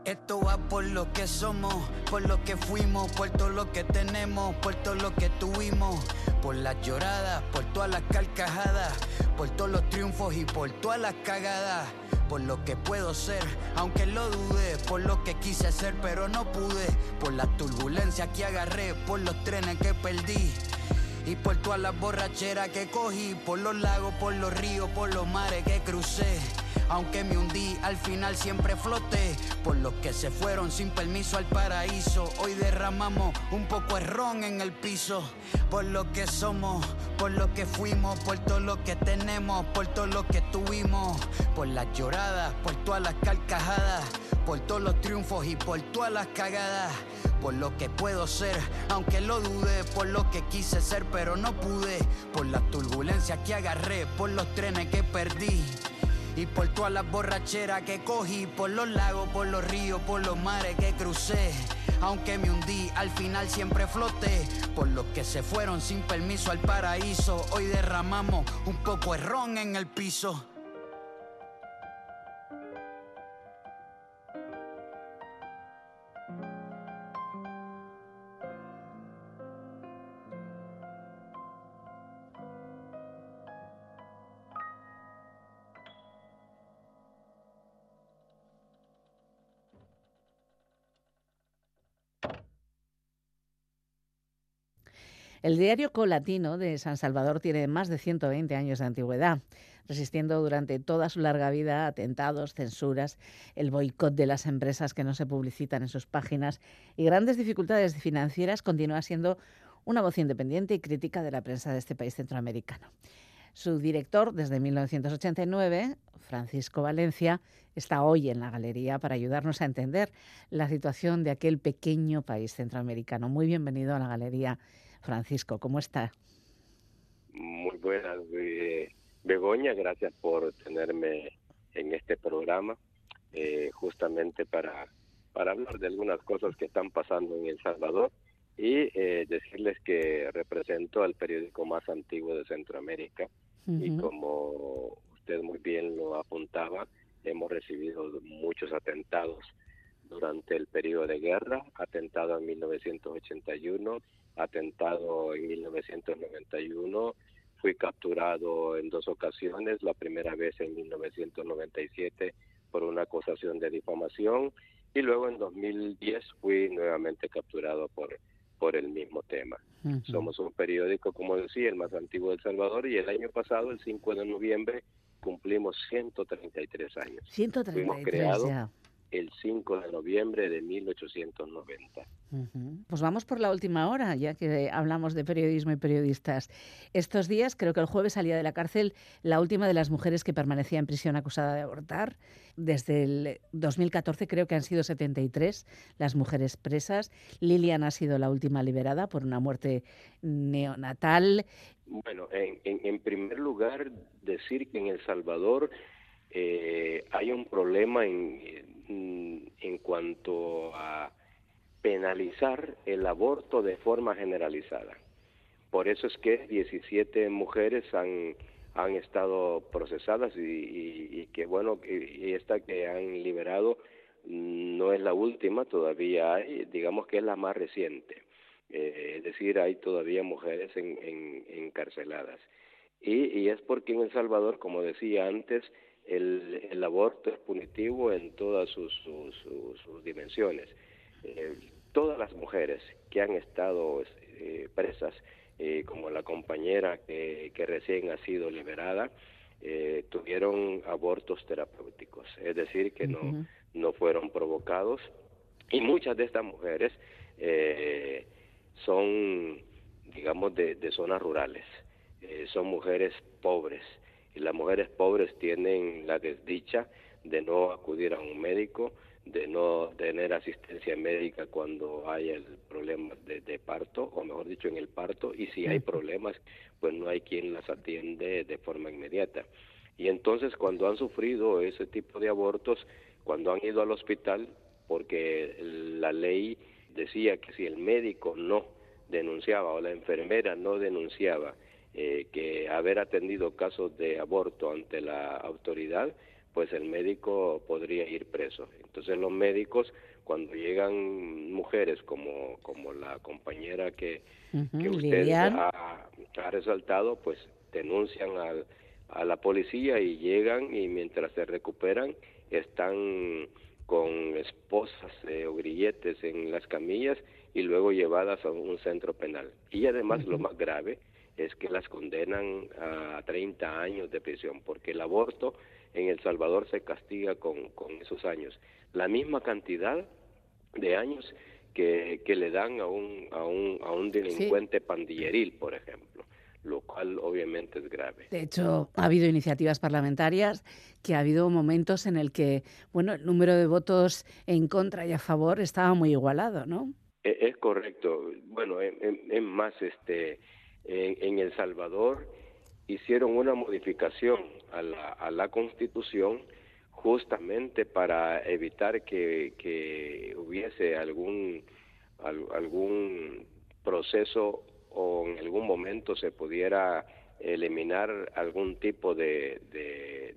Esto va por lo que somos, por lo que fuimos, por todo lo que tenemos, por todo lo que tuvimos, por las lloradas, por todas las carcajadas, por todos los triunfos y por todas las cagadas, por lo que puedo ser, aunque lo dudé, por lo que quise ser pero no pude, por la turbulencia que agarré, por los trenes que perdí. Y por todas las borracheras que cogí, por los lagos, por los ríos, por los mares que crucé. Aunque me hundí, al final siempre floté. Por los que se fueron sin permiso al paraíso. Hoy derramamos un poco de ron en el piso. Por lo que somos, por lo que fuimos, por todo lo que tenemos, por todo lo que tuvimos. Por las lloradas, por todas las carcajadas. Por todos los triunfos y por todas las cagadas por lo que puedo ser, aunque lo dudé, por lo que quise ser, pero no pude, por las turbulencias que agarré, por los trenes que perdí. Y por todas las borracheras que cogí, por los lagos, por los ríos, por los mares que crucé. Aunque me hundí, al final siempre floté. Por los que se fueron sin permiso al paraíso, hoy derramamos un poco de ron en el piso. El diario Colatino de San Salvador tiene más de 120 años de antigüedad, resistiendo durante toda su larga vida atentados, censuras, el boicot de las empresas que no se publicitan en sus páginas y grandes dificultades financieras, continúa siendo una voz independiente y crítica de la prensa de este país centroamericano. Su director, desde 1989, Francisco Valencia, está hoy en la galería para ayudarnos a entender la situación de aquel pequeño país centroamericano. Muy bienvenido a la galería Francisco, ¿cómo está? Muy buenas, eh, Begoña, gracias por tenerme en este programa, eh, justamente para, para hablar de algunas cosas que están pasando en El Salvador y eh, decirles que represento al periódico más antiguo de Centroamérica y como usted muy bien lo apuntaba, hemos recibido muchos atentados durante el periodo de guerra, atentado en 1981, atentado en 1991, fui capturado en dos ocasiones, la primera vez en 1997 por una acusación de difamación y luego en 2010 fui nuevamente capturado por por el mismo tema. Somos un periódico, como decía, el más antiguo de El Salvador y el año pasado, el 5 de noviembre, cumplimos 133 años. 133 ya el 5 de noviembre de 1890. Pues vamos por la última hora, ya que hablamos de periodismo y periodistas. Estos días, creo que el jueves salía de la cárcel la última de las mujeres que permanecía en prisión acusada de abortar. Desde el 2014 creo que han sido 73 las mujeres presas. Lilian ha sido la última liberada por una muerte neonatal. Bueno, en primer lugar, decir que en El Salvador eh, hay un problema en, en cuanto a penalizar el aborto de forma generalizada. Por eso es que 17 mujeres han, han estado procesadas y, que bueno, y esta que han liberado no es la última, todavía hay, digamos que es la más reciente. Eh, es decir, hay todavía mujeres en, en, encarceladas. Y, y es porque en El Salvador, como decía antes, el, el aborto es punitivo en todas sus, sus, dimensiones. Eh, todas las mujeres que han estado eh, presas, eh, como la compañera que, que, recién ha sido liberada, tuvieron abortos terapéuticos, es decir, que no, no fueron provocados. Y muchas de estas mujeres son, digamos, de, de zonas rurales, son mujeres pobres, y las mujeres pobres tienen la desdicha de no acudir a un médico, de no tener asistencia médica cuando hay el problema de, de, parto, o mejor dicho, en el parto, y si hay problemas, pues no hay quien las atiende de forma inmediata. Y entonces cuando han sufrido ese tipo de abortos, cuando han ido al hospital, porque la ley decía que si el médico no denunciaba o la enfermera no denunciaba eh, que haber atendido casos de aborto ante la autoridad, pues el médico podría ir preso. Entonces los médicos, cuando llegan mujeres como, como la compañera que, que usted ha, ha, resaltado, pues denuncian al, a la policía y llegan y mientras se recuperan están con esposas eh, o grilletes en las camillas y luego llevadas a un centro penal. Y además lo más grave es que las condenan a 30 años de prisión, porque el aborto en El Salvador se castiga con, con esos años. La misma cantidad de años que, que le dan a un, a un, a un delincuente pandilleril, por ejemplo lo cual obviamente es grave. De hecho, ha habido iniciativas parlamentarias que ha habido momentos en el que, bueno, el número de votos en contra y a favor estaba muy igualado, ¿no? E, es correcto. Bueno, es más, este, en, El Salvador hicieron una modificación a la, a la Constitución justamente para evitar que, que hubiese algún algún proceso o en algún momento se pudiera eliminar algún tipo de,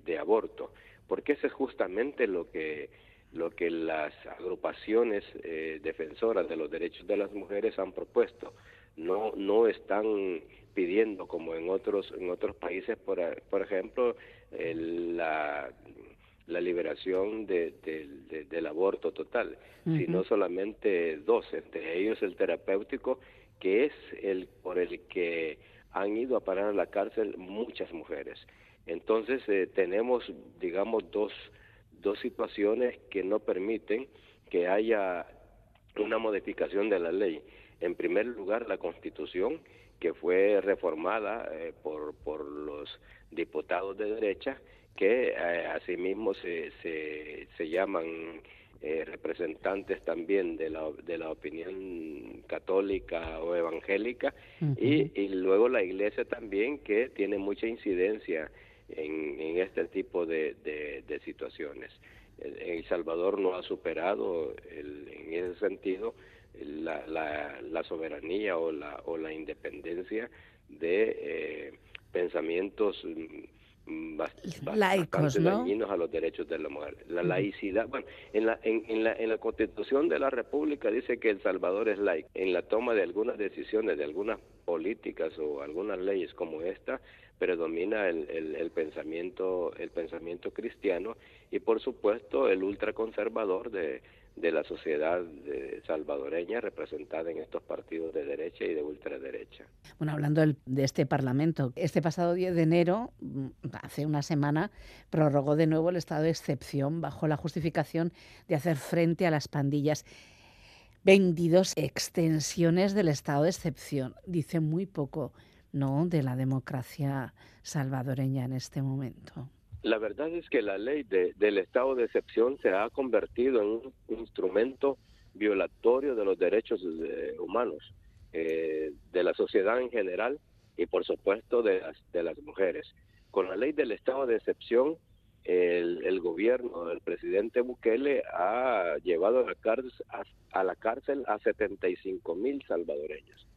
de, aborto, porque eso es justamente lo que lo que las agrupaciones eh, defensoras de los derechos de las mujeres han propuesto. No no están pidiendo como en otros en otros países, por, por ejemplo, la la liberación de, del aborto total, sino solamente dos, entre ellos el terapéutico que es el por el que han ido a parar a la cárcel muchas mujeres. Entonces eh, tenemos, digamos, dos, dos situaciones que no permiten que haya una modificación de la ley. En primer lugar, la Constitución, que fue reformada eh, por, por los diputados de derecha, que eh, asimismo se, se, se llaman eh, representantes también de la, de la opinión católica o evangélica y, y, luego la iglesia también que tiene mucha incidencia en, en este tipo de, de, situaciones. El, Salvador no ha superado en ese sentido la, la, la, soberanía o la, o la independencia de eh, pensamientos laicos, ¿no? dañinos a los derechos de la mujer. La laicidad, bueno, en la, en, en, la, en la Constitución de la República dice que El Salvador es laico. En la toma de algunas decisiones, de algunas políticas o algunas leyes como esta, predomina el, el, el pensamiento el pensamiento cristiano y por supuesto el ultraconservador de de la sociedad salvadoreña representada en estos partidos de derecha y de ultraderecha. Bueno, hablando de este Parlamento, este pasado 10 de enero, mm, hace una semana, prorrogó de nuevo el estado de excepción bajo la justificación de hacer frente a las pandillas. 22 extensiones del estado de excepción. Dice muy poco, ¿no?, de la democracia salvadoreña en este momento. La verdad es que la ley del estado de excepción se ha convertido en un instrumento violatorio de los derechos humanos, eh, de la sociedad en general y por supuesto de las, de mujeres. Con la ley del estado de excepción, el, el gobierno del presidente Bukele ha llevado a la cárcel a, a, la cárcel a 75 mil salvadoreños.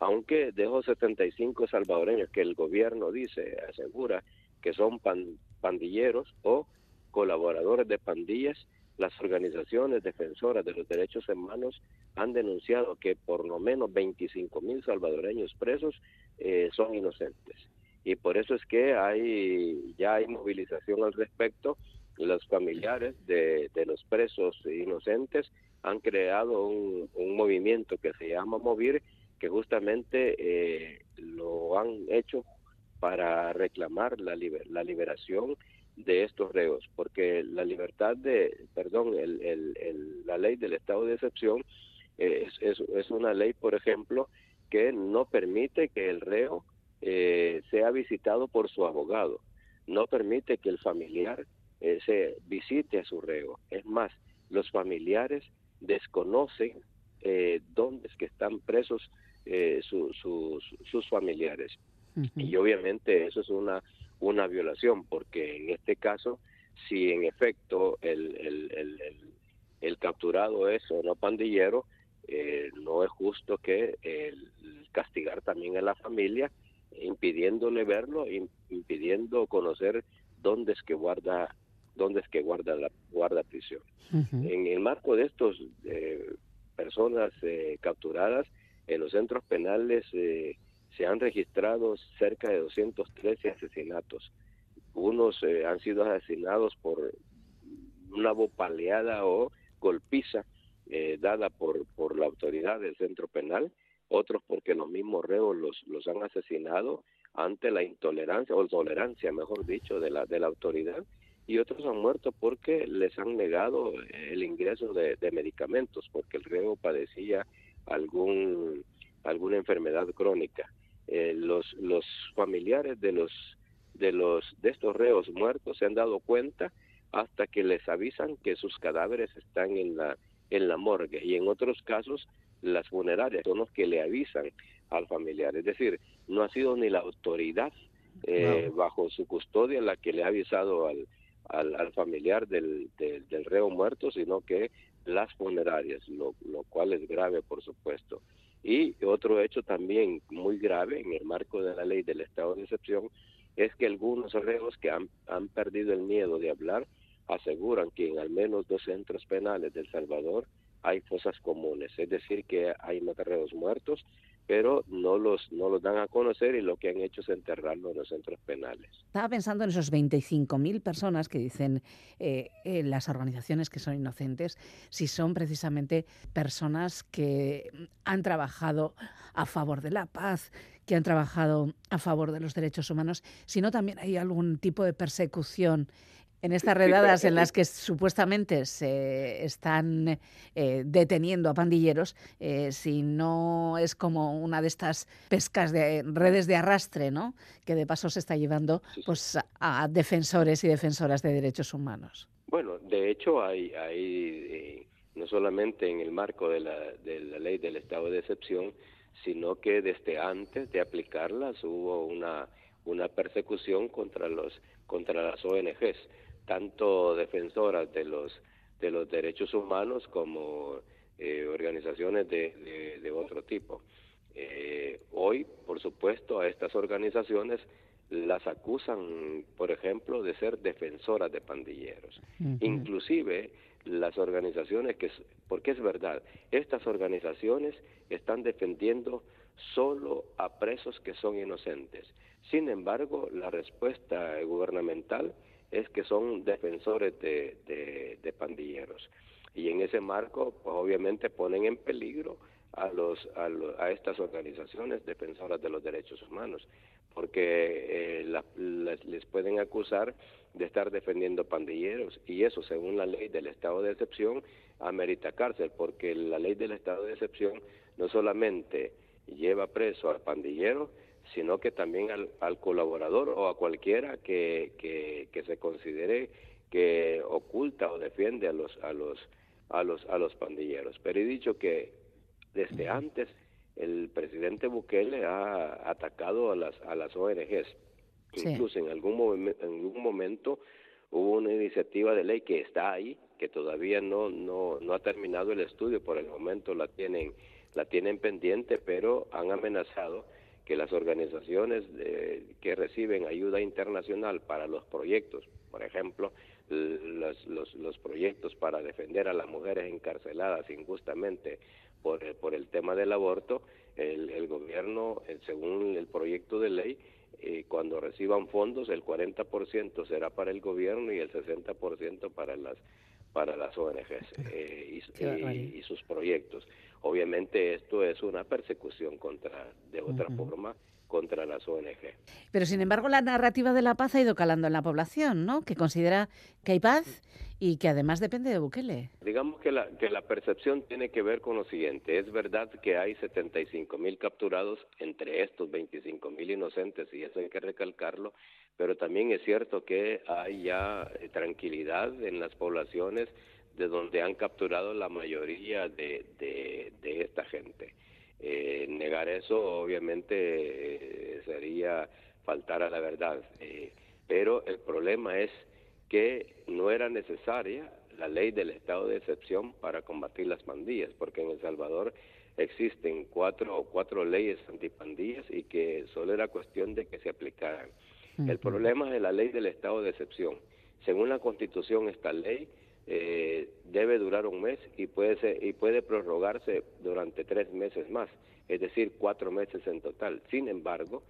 Aunque de esos 75 salvadoreños que el gobierno dice, asegura que son pan, pandilleros o colaboradores de pandillas, las organizaciones defensoras de los derechos humanos han denunciado que por lo menos 25 mil salvadoreños presos eh, son inocentes. Y por eso es que hay ya hay movilización al respecto. Los familiares de, los presos inocentes han creado un, un, movimiento que se llama Movir, que justamente eh, lo han hecho para reclamar la, liberación de estos reos, porque la libertad de, perdón, el, la ley del estado de excepción es, es, una ley, por ejemplo, que no permite que el reo eh, sea visitado por su abogado. no permite que el familiar eh, se visite a su reo. Es más, los familiares desconocen eh, dónde es que están presos eh, sus familiares. Y obviamente eso es una, una violación, porque en este caso, si en efecto el, el, el, el capturado es o no pandillero, eh, no es justo que castigar también a la familia, impidiéndole verlo, impidiendo conocer dónde es que guarda dónde es que guarda la guarda prisión. En el marco de estos eh, personas eh, capturadas en los centros penales se han registrado cerca de 213 asesinatos. Unos han sido asesinados por una bopaleada o golpiza eh, dada por, por la autoridad del centro penal, otros porque los mismos reos los, los han asesinado ante la intolerancia o tolerancia, mejor dicho, de la, de la autoridad, y otros han muerto porque les han negado el ingreso de, medicamentos, porque el reo padecía algún, alguna enfermedad crónica. Eh, los, los familiares de los de los de estos reos muertos se han dado cuenta hasta que les avisan que sus cadáveres están en la en la morgue y en otros casos las funerarias son los que le avisan al familiar. Es decir, no ha sido ni la autoridad eh, bajo su custodia la que le ha avisado al, al, familiar del, del, reo muerto, sino que las funerarias, lo, lo cual es grave, por supuesto. Y otro hecho también muy grave en el marco de la ley del estado de excepción es que algunos reos que han, han perdido el miedo de hablar aseguran que en al menos dos centros penales del Salvador hay fosas comunes, es decir, que hay matarreos muertos, pero no los, no los dan a conocer y lo que han hecho es enterrarlos en los centros penales. Estaba pensando en esos 25.000 personas que dicen eh, las organizaciones que son inocentes, si son precisamente personas que han trabajado a favor de la paz, que han trabajado a favor de los derechos humanos, sino también hay algún tipo de persecución en estas redadas en las que supuestamente se están eh, deteniendo a pandilleros, eh, si no es como una de estas pescas de redes de arrastre, ¿no? Que de paso se está llevando pues a defensores y defensoras de derechos humanos. Bueno, de hecho hay, hay eh, no solamente en el marco de la, de la ley del estado de excepción, sino que desde antes de aplicarlas hubo una una persecución contra los contra las ONGs tanto defensoras de los de los derechos humanos como eh, organizaciones de, de, otro tipo. Eh, hoy, por supuesto, a estas organizaciones las acusan, por ejemplo, de ser defensoras de pandilleros. Inclusive las organizaciones que, porque es verdad, estas organizaciones están defendiendo solo a presos que son inocentes. Sin embargo, la respuesta gubernamental es que son defensores de, pandilleros. Y en ese marco, pues obviamente ponen en peligro a, los, a, estas organizaciones defensoras de los derechos humanos, porque eh, les pueden acusar de estar defendiendo pandilleros y eso, según la ley del estado de excepción, amerita cárcel, porque la ley del estado de excepción no solamente lleva preso al pandillero, sino que también al, colaborador o a cualquiera que, que, se considere que oculta o defiende a los a los a los a los pandilleros. Pero he dicho que desde antes el presidente Bukele ha atacado a las a las ONGs. Incluso en algún en algún momento hubo una iniciativa de ley que está ahí, que todavía no no no ha terminado el estudio, por el momento la tienen la tienen pendiente, pero han amenazado que las organizaciones que reciben ayuda internacional para los proyectos, por ejemplo, los, los, los, proyectos para defender a las mujeres encarceladas injustamente por, por el tema del aborto, el, el gobierno, eh, según el proyecto de ley, eh, cuando reciban fondos, el 40% será para el gobierno y el 60% para las para las ONGs eh, y, y, sus proyectos. Obviamente esto es una persecución contra, de otra forma, contra las ONG. Pero sin embargo la narrativa de la paz ha ido calando en la población, ¿no? Que considera que hay paz y que además depende de Bukele. Digamos que la, que la percepción tiene que ver con lo siguiente. Es verdad que hay 75 mil capturados entre estos 25 mil inocentes y eso hay que recalcarlo, pero también es cierto que hay ya eh, tranquilidad en las poblaciones de donde han capturado la mayoría de, de, esta gente. Eh, negar eso obviamente eh, sería faltar a la verdad, pero el problema es que no era necesaria la ley del estado de excepción para combatir las pandillas, porque en El Salvador existen cuatro, cuatro leyes antipandillas y que solo era cuestión de que se aplicaran. El problema es la ley del estado de excepción. Según la Constitución, esta ley eh, debe durar un mes y puede, ser, y puede prorrogarse durante tres meses más, es decir, cuatro meses en total. Sin embargo,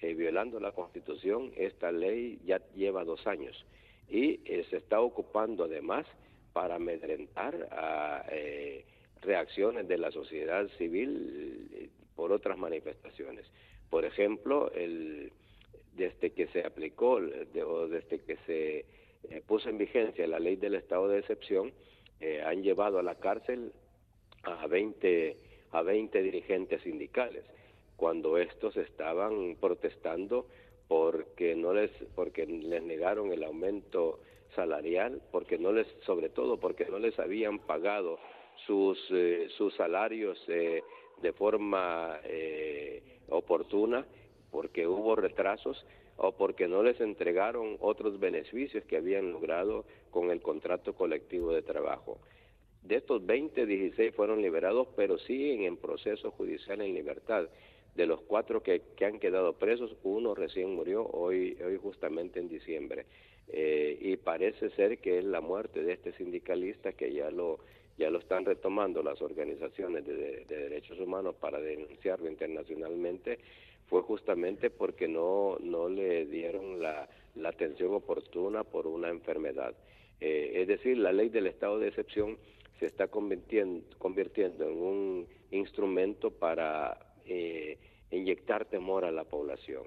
eh, violando la Constitución, esta ley ya lleva dos años y eh, se está ocupando además para amedrentar a reacciones de la sociedad civil por otras manifestaciones. Por ejemplo, el, desde que se aplicó o desde que se eh, puso en vigencia la ley del estado de excepción, eh, han llevado a la cárcel a 20, a 20 dirigentes sindicales, cuando estos estaban protestando porque no les porque les negaron el aumento salarial, porque no les sobre todo porque no les habían pagado sus eh, sus salarios de forma oportuna porque hubo retrasos o porque no les entregaron otros beneficios que habían logrado con el contrato colectivo de trabajo. De estos 20, 16 fueron liberados, pero siguen en proceso judicial en libertad. De los cuatro que, han quedado presos, uno recién murió hoy, hoy justamente en diciembre. Eh, y parece ser que es la muerte de este sindicalista que ya lo ya lo están retomando las organizaciones de derechos humanos para denunciarlo internacionalmente fue justamente porque no, no le dieron la, atención oportuna por una enfermedad. Eh, es decir, la ley del estado de excepción se está convirtiendo, convirtiendo en un instrumento para eh, inyectar temor a la población,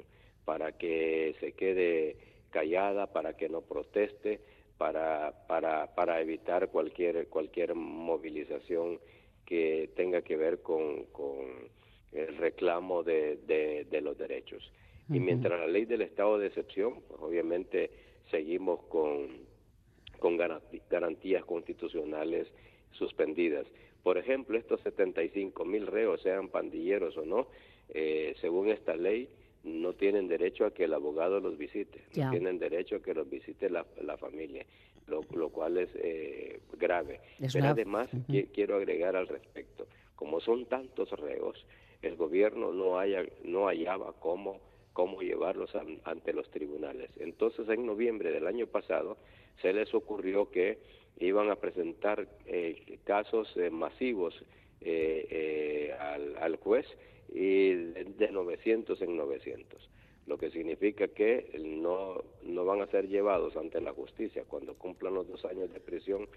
para que se quede callada, para que no proteste, para, para, para evitar cualquier, cualquier movilización que tenga que ver con el reclamo de, de, los derechos. Y mientras la ley del estado de excepción, pues obviamente seguimos con, con garantías constitucionales suspendidas. Por ejemplo, estos 75 mil reos, sean pandilleros o no, eh, según esta ley, no tienen derecho a que el abogado los visite, no tienen derecho a que los visite la, la familia, lo, lo, cual es eh, grave. Pero además, quiero agregar al respecto, como son tantos reos, el gobierno no, haya, no hallaba cómo, llevarlos ante los tribunales. Entonces, en noviembre del año pasado, se les ocurrió que iban a presentar eh, casos eh, masivos eh, al, al, juez y de, 900 en 900 lo que significa que no, no van a ser llevados ante la justicia cuando cumplan los dos años de prisión,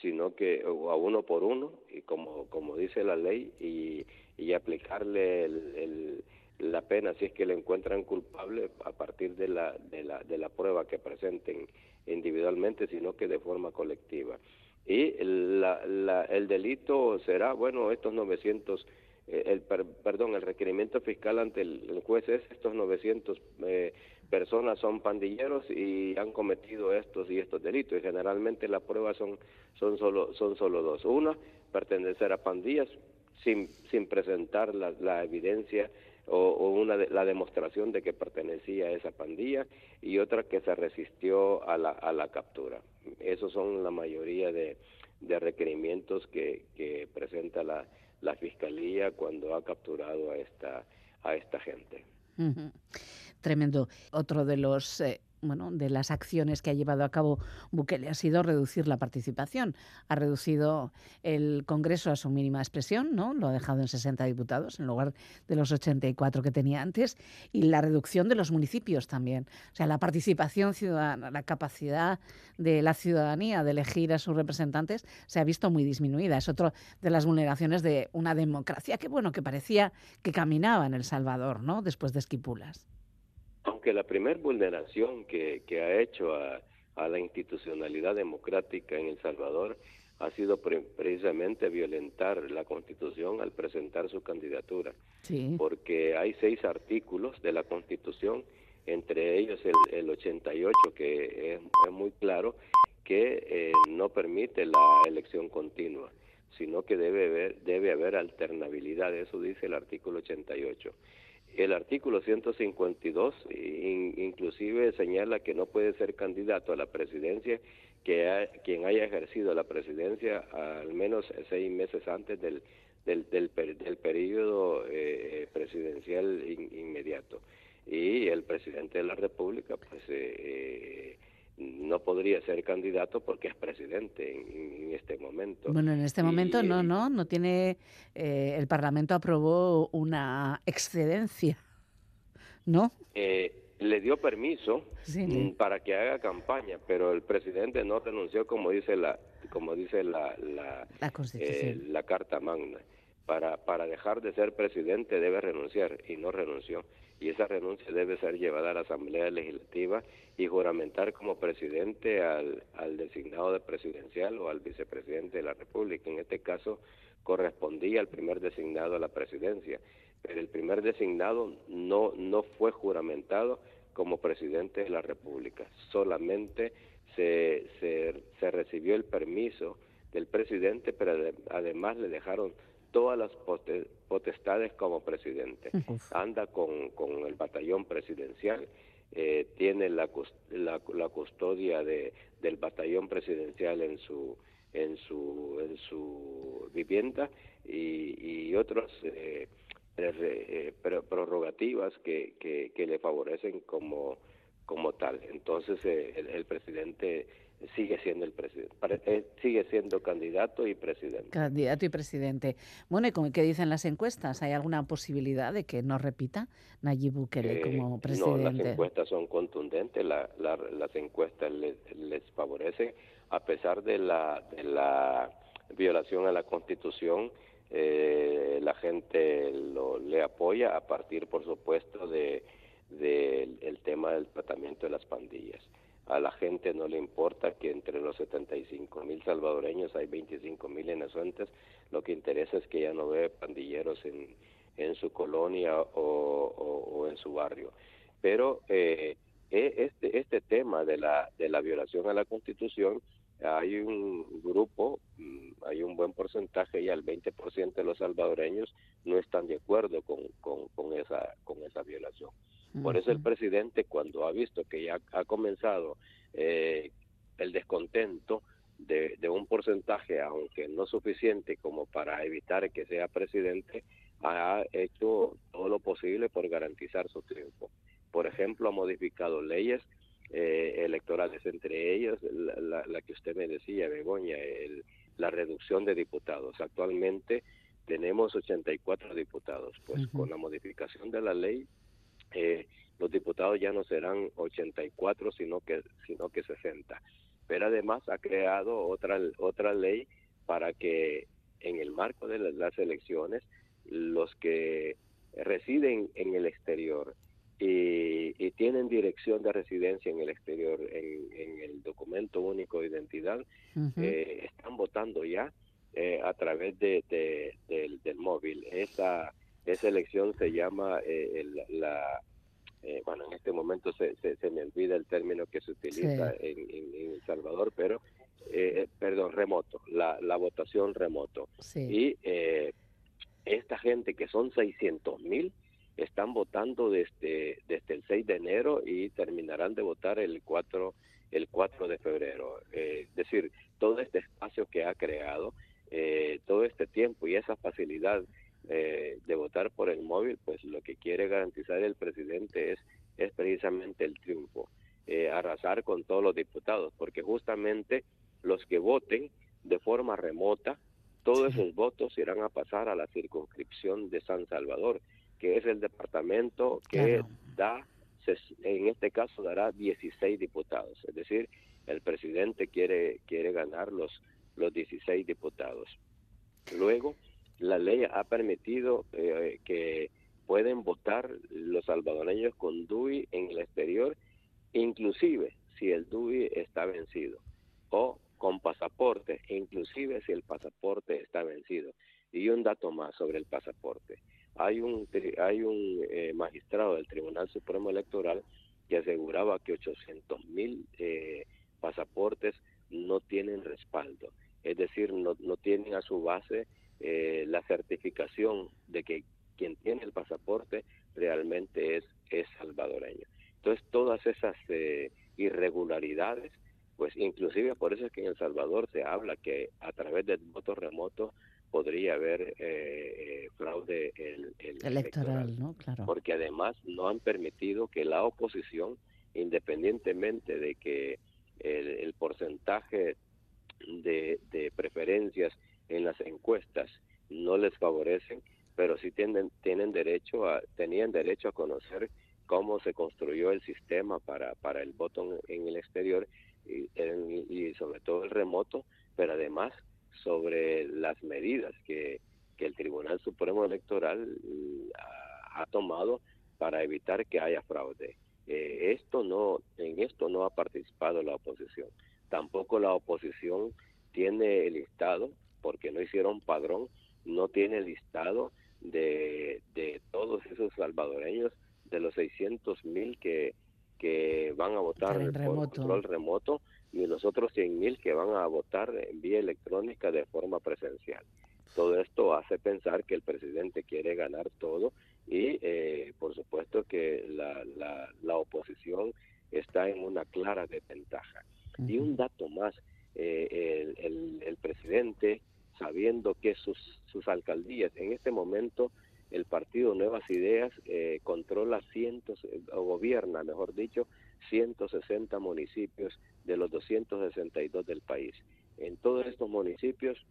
sino que a uno por uno, y como, como dice la ley, y, y aplicarle el, la pena si es que le encuentran culpable a partir de la, de la, de la prueba que presenten individualmente, sino que de forma colectiva. Y la, la, el delito será, bueno, estos 900, eh, el, perdón, el requerimiento fiscal ante el, juez es estos 900 eh, personas son pandilleros y han cometido estos y estos delitos. Y generalmente las pruebas son, son, solo, son solo dos. Una, pertenecer a pandillas, sin, sin presentar la, la evidencia o, una la demostración de que pertenecía a esa pandilla y otra que se resistió a la, a la captura. Esos son la mayoría de, de requerimientos que, que presenta la, la fiscalía cuando ha capturado a esta a esta gente. Tremendo. Otro de los eh, bueno, de las acciones que ha llevado a cabo Bukele ha sido reducir la participación. Ha reducido el Congreso a su mínima expresión, ¿no? Lo ha dejado en 60 diputados en lugar de los 84 que tenía antes. Y la reducción de los municipios también. O sea, la participación ciudadana, la capacidad de la ciudadanía de elegir a sus representantes se ha visto muy disminuida. Es otra de las vulneraciones de una democracia que, bueno, que parecía que caminaba en El Salvador, ¿no? Después de Esquipulas aunque la primera vulneración que, ha hecho a, la institucionalidad democrática en El Salvador ha sido precisamente violentar la Constitución al presentar su candidatura, porque hay seis artículos de la Constitución entre ellos el, el 88, que es, es muy claro que eh, no permite la elección continua, sino que debe haber, debe haber alternabilidad, eso dice el artículo 88. El artículo 152 in- inclusive señala que no puede ser candidato a la presidencia que ha- quien haya ejercido la presidencia al menos seis meses antes del, del, del, del periodo eh, presidencial in- inmediato. Y el presidente de la República, pues, eh, eh, no podría ser candidato porque es presidente en, en este momento. Bueno, en este Y- momento no, no, no tiene. eh, el Parlamento aprobó una excedencia, [LAUGHS] ¿no? Eh, le dio permiso Sí. mm, para que haga campaña, pero el presidente no renunció como dice la como dice la la, La eh, la carta magna. Para para dejar de ser presidente debe renunciar y no renunció y esa renuncia debe ser llevada a la Asamblea Legislativa y juramentar como presidente al, designado de presidencial o al vicepresidente de la República. En este caso correspondía al primer designado a la presidencia, pero el primer designado no, no fue juramentado como presidente de la República, solamente se, se, se recibió el permiso del presidente, pero ade- además le dejaron todas las pote- potestades como presidente. Anda con, con el batallón presidencial, eh, tiene la, la, la custodia de, del batallón presidencial en su en su en su vivienda y, y otros eh, eh, eh, prerrogativas que, que, que le favorecen como como tal. Entonces eh, el, el presidente sigue siendo el presidente, eh, sigue siendo candidato y presidente. Candidato y presidente. Bueno, ¿y cómo- qué dicen las encuestas? ¿Hay alguna posibilidad de que no repita Nayib Bukele Eh, como No, las presidente? encuestas son contundentes, la- la- las encuestas les, les favorecen, a pesar de la, de la violación a la Constitución, eh, la gente lo, le apoya a partir, por supuesto, de del el tema del tratamiento de las pandillas. A la gente no le importa que entre los 75 mil salvadoreños hay 25 mil inocentes, lo que interesa es que ya no ve pandilleros en, en su colonia o, o- en su barrio. Pero eh, e- este, este tema de la, de la violación a la Constitución, hay un grupo, mm, hay un buen porcentaje, ya el 20% de los salvadoreños no están de acuerdo con, con esa, con esa violación. Por eso el presidente, cuando ha visto que ya ha comenzado eh, el descontento de, de un porcentaje, aunque no suficiente como para evitar que sea presidente, ha hecho todo lo posible por garantizar su triunfo. Por ejemplo, ha modificado leyes eh, electorales, entre ellas la, la- la que usted me decía, Begoña, el- la reducción de diputados. Actualmente tenemos 84 diputados, pues con la modificación de la ley eh, los diputados ya no serán 84 sino que sino que 60 pero además ha creado otra otra ley para que en el marco de la- las elecciones los que residen en el exterior y, y tienen dirección de residencia en el exterior en, en el documento único de identidad eh, están votando ya eh, a través de, de- del, del móvil. Esa, esa elección se llama eh, el- la... eh, bueno, en este momento se, se, se me olvida el término que se utiliza Sí. en, en- en El Salvador, pero, eh, perdón, remoto, la, la votación remoto. Sí. Y eh, esta gente, que son 600 mil, están votando desde, desde el 6 de enero y terminarán de votar el 4, el 4 de febrero. Eh, es decir, todo este espacio que ha creado, eh, todo este tiempo y esa facilidad eh, de votar por el móvil, pues lo que quiere garantizar el presidente es, es precisamente el triunfo, eh, arrasar con todos los diputados, porque justamente los que voten de forma remota, todos esos votos irán a pasar a la circunscripción de San Salvador, que es el departamento que da, en este caso dará 16 diputados, es decir, el presidente quiere quiere ganar los los 16 diputados. Luego, la ley ha permitido eh, que pueden votar los salvadoreños con DUI en el exterior, inclusive si el DUI está vencido, o con pasaporte, inclusive si el pasaporte está vencido. Y un dato más sobre el pasaporte. Hay un, hay un eh, magistrado del Tribunal Supremo Electoral que aseguraba que 800 mil eh, pasaportes no tienen respaldo, es decir, no, no tienen a su base eh, la certificación de que quien tiene el pasaporte realmente es, es salvadoreño. Entonces, todas esas eh, irregularidades, pues inclusive por eso es que en El Salvador se habla que a través del voto remoto podría haber eh, eh, fraude el, electoral, ¿no? Claro. Porque además no han permitido que la oposición, independientemente de que el, porcentaje de, de, preferencias en las encuestas no les favorecen, pero sí tienen, tienen derecho a, tenían derecho a conocer cómo se construyó el sistema para, para el voto en, el exterior y, y sobre todo el remoto, pero además sobre las medidas que, que el Tribunal Supremo Electoral mm, ha, tomado para evitar que haya fraude. Eh, esto no, en esto no ha participado la oposición. Tampoco la oposición tiene el listado, porque no hicieron padrón, no tiene el listado de, de todos esos salvadoreños, de los 600 mil que, que van a votar por control remoto y los otros 100 mil que van a votar en vía electrónica de forma presencial. Todo esto hace pensar que el presidente quiere ganar todo y eh, por supuesto que la, la, oposición está en una clara desventaja. Y un dato más, eh, el, el, presidente, sabiendo que sus, sus alcaldías en este momento el partido Nuevas Ideas eh, controla cientos, o gobierna, mejor dicho, 160 municipios de los 262 del país. En todos estos municipios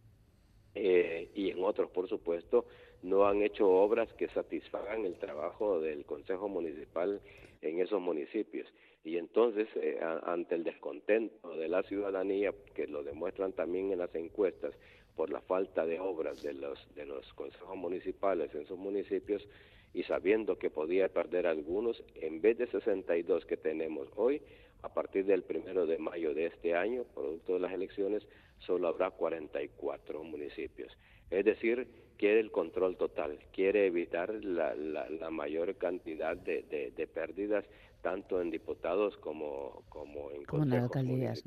eh, y en otros, por supuesto, no han hecho obras que satisfagan el trabajo del Consejo Municipal en esos municipios. Y entonces, eh, ante el descontento de la ciudadanía, que lo demuestran también en las encuestas, por la falta de obras de los, de los consejos municipales en sus municipios, y sabiendo que podía perder algunos, en vez de 62 que tenemos hoy, a partir del primero de mayo de este año, producto de las elecciones, solo habrá 44 municipios. Es decir, quiere el control total, quiere evitar la, la, mayor cantidad de, de, pérdidas tanto en diputados como, como en como alcaldías,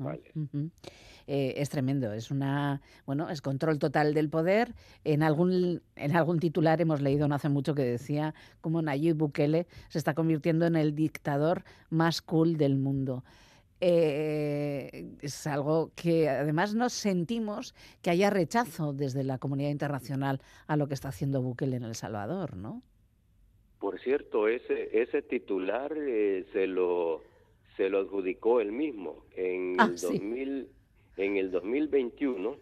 eh, es tremendo, es una bueno, es control total del poder. En algún en algún titular hemos leído no hace mucho que decía cómo Nayib Bukele se está convirtiendo en el dictador más cool del mundo. Eh, es algo que además nos sentimos que haya rechazo desde la comunidad internacional a lo que está haciendo Bukele en El Salvador, ¿no? Por cierto, ese ese titular eh, se lo se lo adjudicó él mismo. En ah, el 2000 en el 2021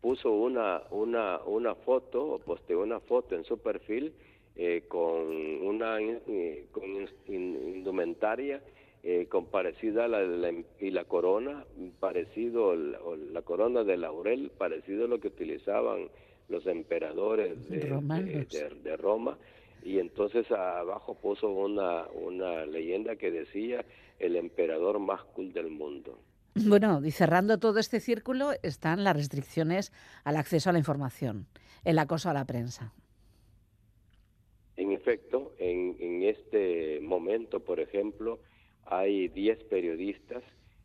puso una una una foto posteó una foto en su perfil eh, con una con indumentaria eh, con parecida a la, y la corona, parecido la, corona de laurel, parecido a lo que utilizaban los emperadores de, de, Roma, y entonces abajo puso una, una leyenda que decía el emperador más cool del mundo. Bueno, y cerrando todo este círculo están las restricciones al acceso a la información, el acoso a la prensa. En efecto, en, en este momento, por ejemplo, hay 10 periodistas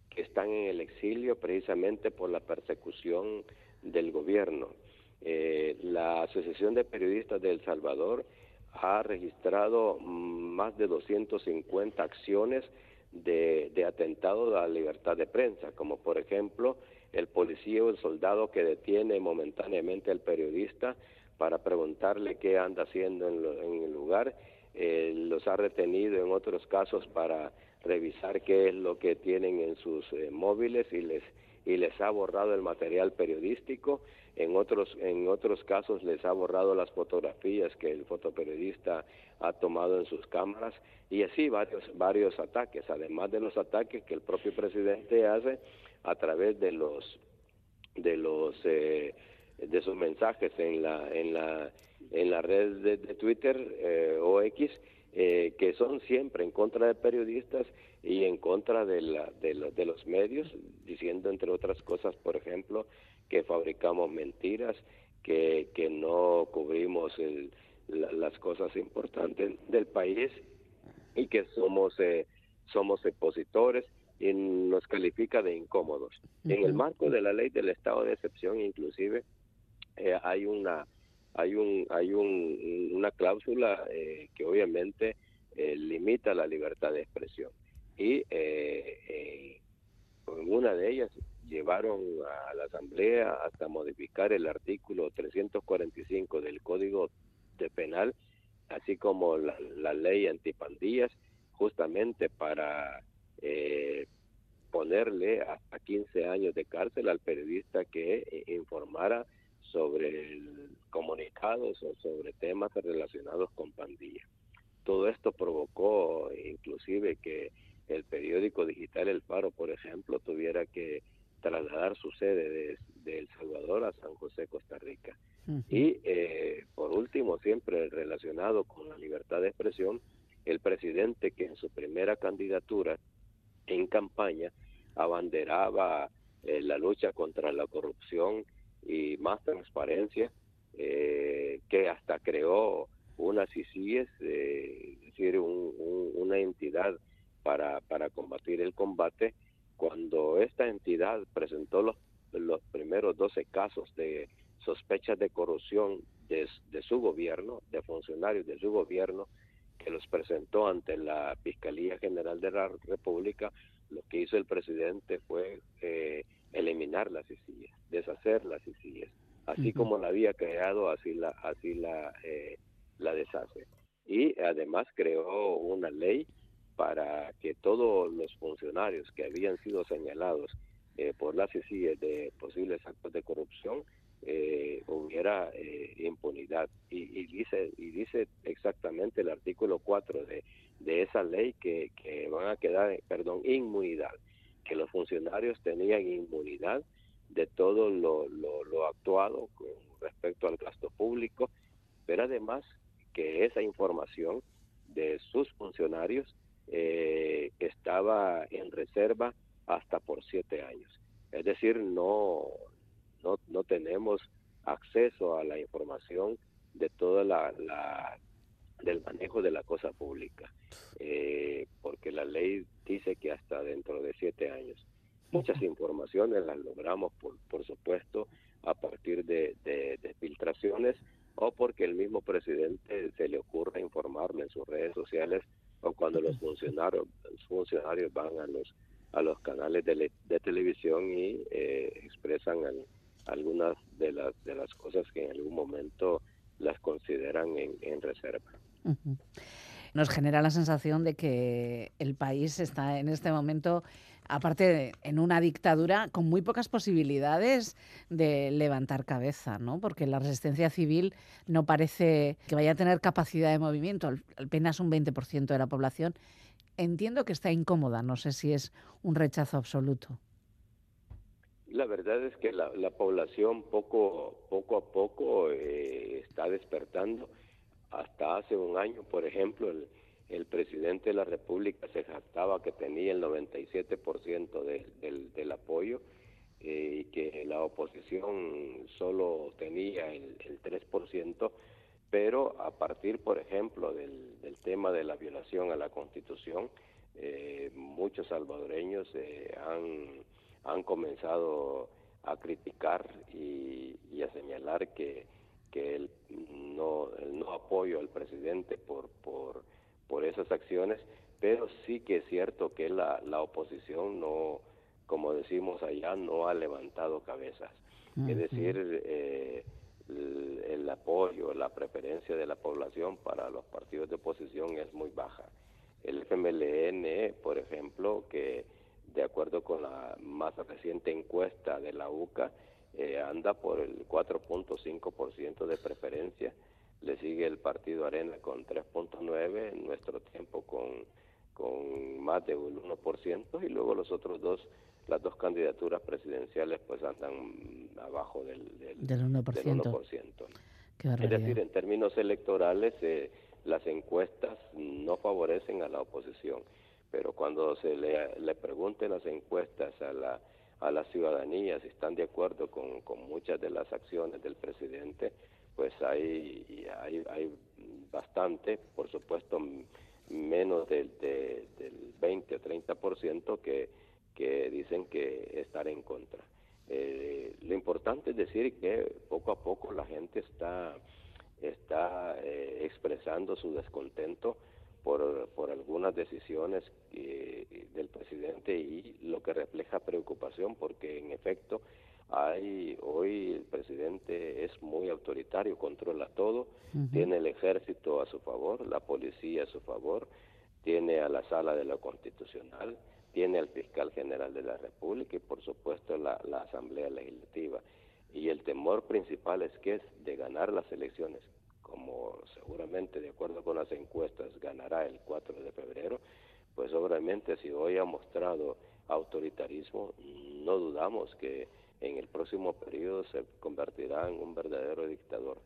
que están en el exilio precisamente por la persecución del gobierno. Eh, la Asociación de Periodistas de El Salvador ha registrado más de 250 acciones de, de atentado a la libertad de prensa, como por ejemplo el policía o el soldado que detiene momentáneamente al periodista para preguntarle qué anda haciendo en, el lugar, eh, los ha retenido en otros casos para revisar qué es lo que tienen en sus eh, móviles y les y les ha borrado el material periodístico. En otros en otros casos les ha borrado las fotografías que el fotoperiodista ha tomado en sus cámaras. Y así varios varios ataques además de los ataques que el propio presidente hace a través de los de los eh, de sus mensajes en la en la en la red de, Twitter eh, o X eh, que son siempre en contra de periodistas y en contra de, la, de, los medios, diciendo entre otras cosas, por ejemplo, que fabricamos mentiras, que, que no cubrimos las cosas importantes del país y que somos eh, somos opositores y nos califica de incómodos. En el marco de la ley del estado de excepción, inclusive, eh, hay una hay un hay un, una cláusula eh, que obviamente eh, limita la libertad de expresión y en una de ellas llevaron a la asamblea hasta modificar el artículo 345 del código de penal así como la, la ley antipandillas justamente para eh, ponerle hasta 15 años de cárcel al periodista que eh, informara sobre comunicados o sobre temas relacionados con pandillas. Todo esto provocó inclusive que el periódico digital El Faro, por ejemplo, tuviera que trasladar su sede de, El Salvador a San José, Costa Rica. Y eh, por último, siempre relacionado con la libertad de expresión, el presidente que en su primera candidatura en campaña abanderaba eh, la lucha contra la corrupción y más transparencia, eh, que hasta creó una CICIES, eh, es decir, una entidad para, para combatir el combate, cuando esta entidad presentó los, los primeros 12 casos de sospechas de corrupción de, de su gobierno, de funcionarios de su gobierno, que los presentó ante la Fiscalía General de la República, lo que hizo el presidente fue eh, eliminar las CICIES, deshacer las CICIES. Así como la había creado, así la, así la, eh, la deshace. Y además creó una ley para que todos los funcionarios que habían sido señalados eh, por las CICIES de posibles actos de corrupción eh, hubiera eh, impunidad. Y, dice y dice exactamente el artículo 4 de, de esa ley que, que van a quedar, perdón, inmunidad, que los funcionarios tenían inmunidad de todo lo, lo, actuado con respecto al gasto público, pero además que esa información de sus funcionarios eh, estaba en reserva hasta por siete años. Es decir, no, no, no tenemos acceso a la información de toda la, la del manejo de la cosa pública, eh, porque la ley dice que hasta dentro de siete años. Muchas informaciones las logramos, por, por supuesto, a partir de, de, filtraciones o porque el mismo presidente se le ocurre informarle en sus redes sociales o cuando los funcionarios, funcionarios van a los a los canales de, de televisión y eh, expresan algunas de las, de las cosas que en algún momento las consideran en, reserva. Nos genera la sensación de que el país está en este momento, aparte en una dictadura, con muy pocas posibilidades de levantar cabeza, ¿no? Porque la resistencia civil no parece que vaya a tener capacidad de movimiento, apenas un 20% de la población. Entiendo que está incómoda, no sé si es un rechazo absoluto. La verdad es que la, población poco, poco a poco eh, está despertando. Hasta hace un año, por ejemplo, el, el presidente de la República se jactaba que tenía el 97% del, del apoyo eh, y que la oposición solo tenía el, el 3%, pero a partir, por ejemplo, del, tema de la violación a la Constitución, eh, muchos salvadoreños han han comenzado a criticar y, a señalar que, que el, no, el no apoyo al presidente por, por, por esas acciones, pero sí que es cierto que la, la oposición no, como decimos allá, no ha levantado cabezas. Es decir, eh, el, el, apoyo, la preferencia de la población para los partidos de oposición es muy baja. El FMLN, por ejemplo, que de acuerdo con la más reciente encuesta de la UCA, eh, anda por el 4.5% de preferencia, le sigue el partido Arena con 3.9%, en nuestro tiempo con, con más de un 1%, y luego los otros dos, las dos candidaturas presidenciales pues andan abajo del, del, 1%. es decir, en términos electorales, eh, las encuestas no favorecen a la oposición pero cuando se le, le pregunten las encuestas a la, a la ciudadanía si están de acuerdo con, con muchas de las acciones del presidente, pues hay, hay, hay bastante, por supuesto, menos del, del 20 o 30% que, que dicen que estar en contra. Eh, lo importante es decir que poco a poco la gente está, está eh, expresando su descontento por, por algunas decisiones del presidente y lo que refleja preocupación porque en efecto hay hoy el presidente es muy autoritario, controla todo, tiene el ejército a su favor, la policía a su favor, tiene a la sala de lo constitucional, tiene al fiscal general de la República y por supuesto la, la Asamblea Legislativa. Y el temor principal es que es de ganar las elecciones, como seguramente de acuerdo con las encuestas ganará el 4 de febrero, pues obviamente si hoy ha mostrado autoritarismo, no dudamos que en el próximo periodo se convertirá en un verdadero dictador.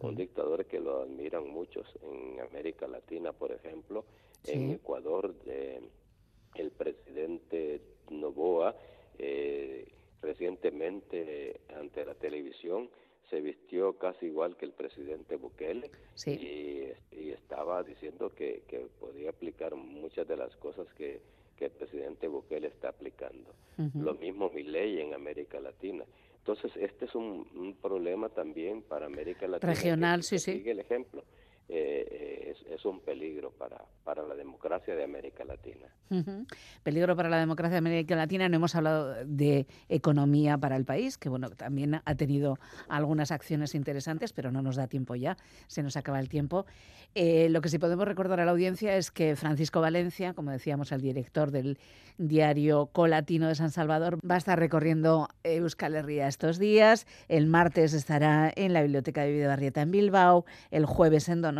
Un dictador que lo admiran muchos en América Latina, por ejemplo, en Ecuador, de, el presidente Novoa, eh, recientemente ante la televisión, se vistió casi igual que el presidente Bukele. Y, estaba diciendo que, que podía aplicar muchas de las cosas que, que el presidente Bukele está aplicando. Lo mismo mi ley en América Latina. Entonces, este es un, problema también para América Latina. Regional, sí, sí. Sigue el ejemplo. Eh, es, un peligro para, para la democracia de América Latina. Peligro para la democracia de América Latina. No hemos hablado de economía para el país, que bueno, también ha tenido algunas acciones interesantes, pero no nos da tiempo ya, se nos acaba el tiempo. Eh, lo que sí podemos recordar a la audiencia es que Francisco Valencia, como decíamos, el director del diario Colatino de San Salvador, va a estar recorriendo Euskal Herria estos días. El martes estará en la Biblioteca de Videbarrieta en Bilbao, el jueves en Donostia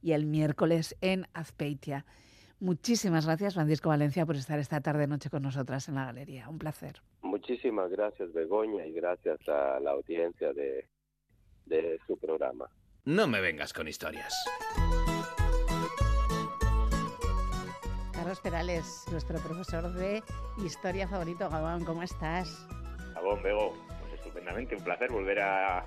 y el miércoles en Azpeitia. Muchísimas gracias, Francisco Valencia, por estar esta tarde-noche con nosotras en la galería. Un placer. Muchísimas gracias, Begoña, y gracias a la audiencia de, de su programa. No me vengas con historias. Carlos Perales, nuestro profesor de historia favorito. Gabón, ¿cómo estás? Gabón, Bego, pues estupendamente, un placer volver a,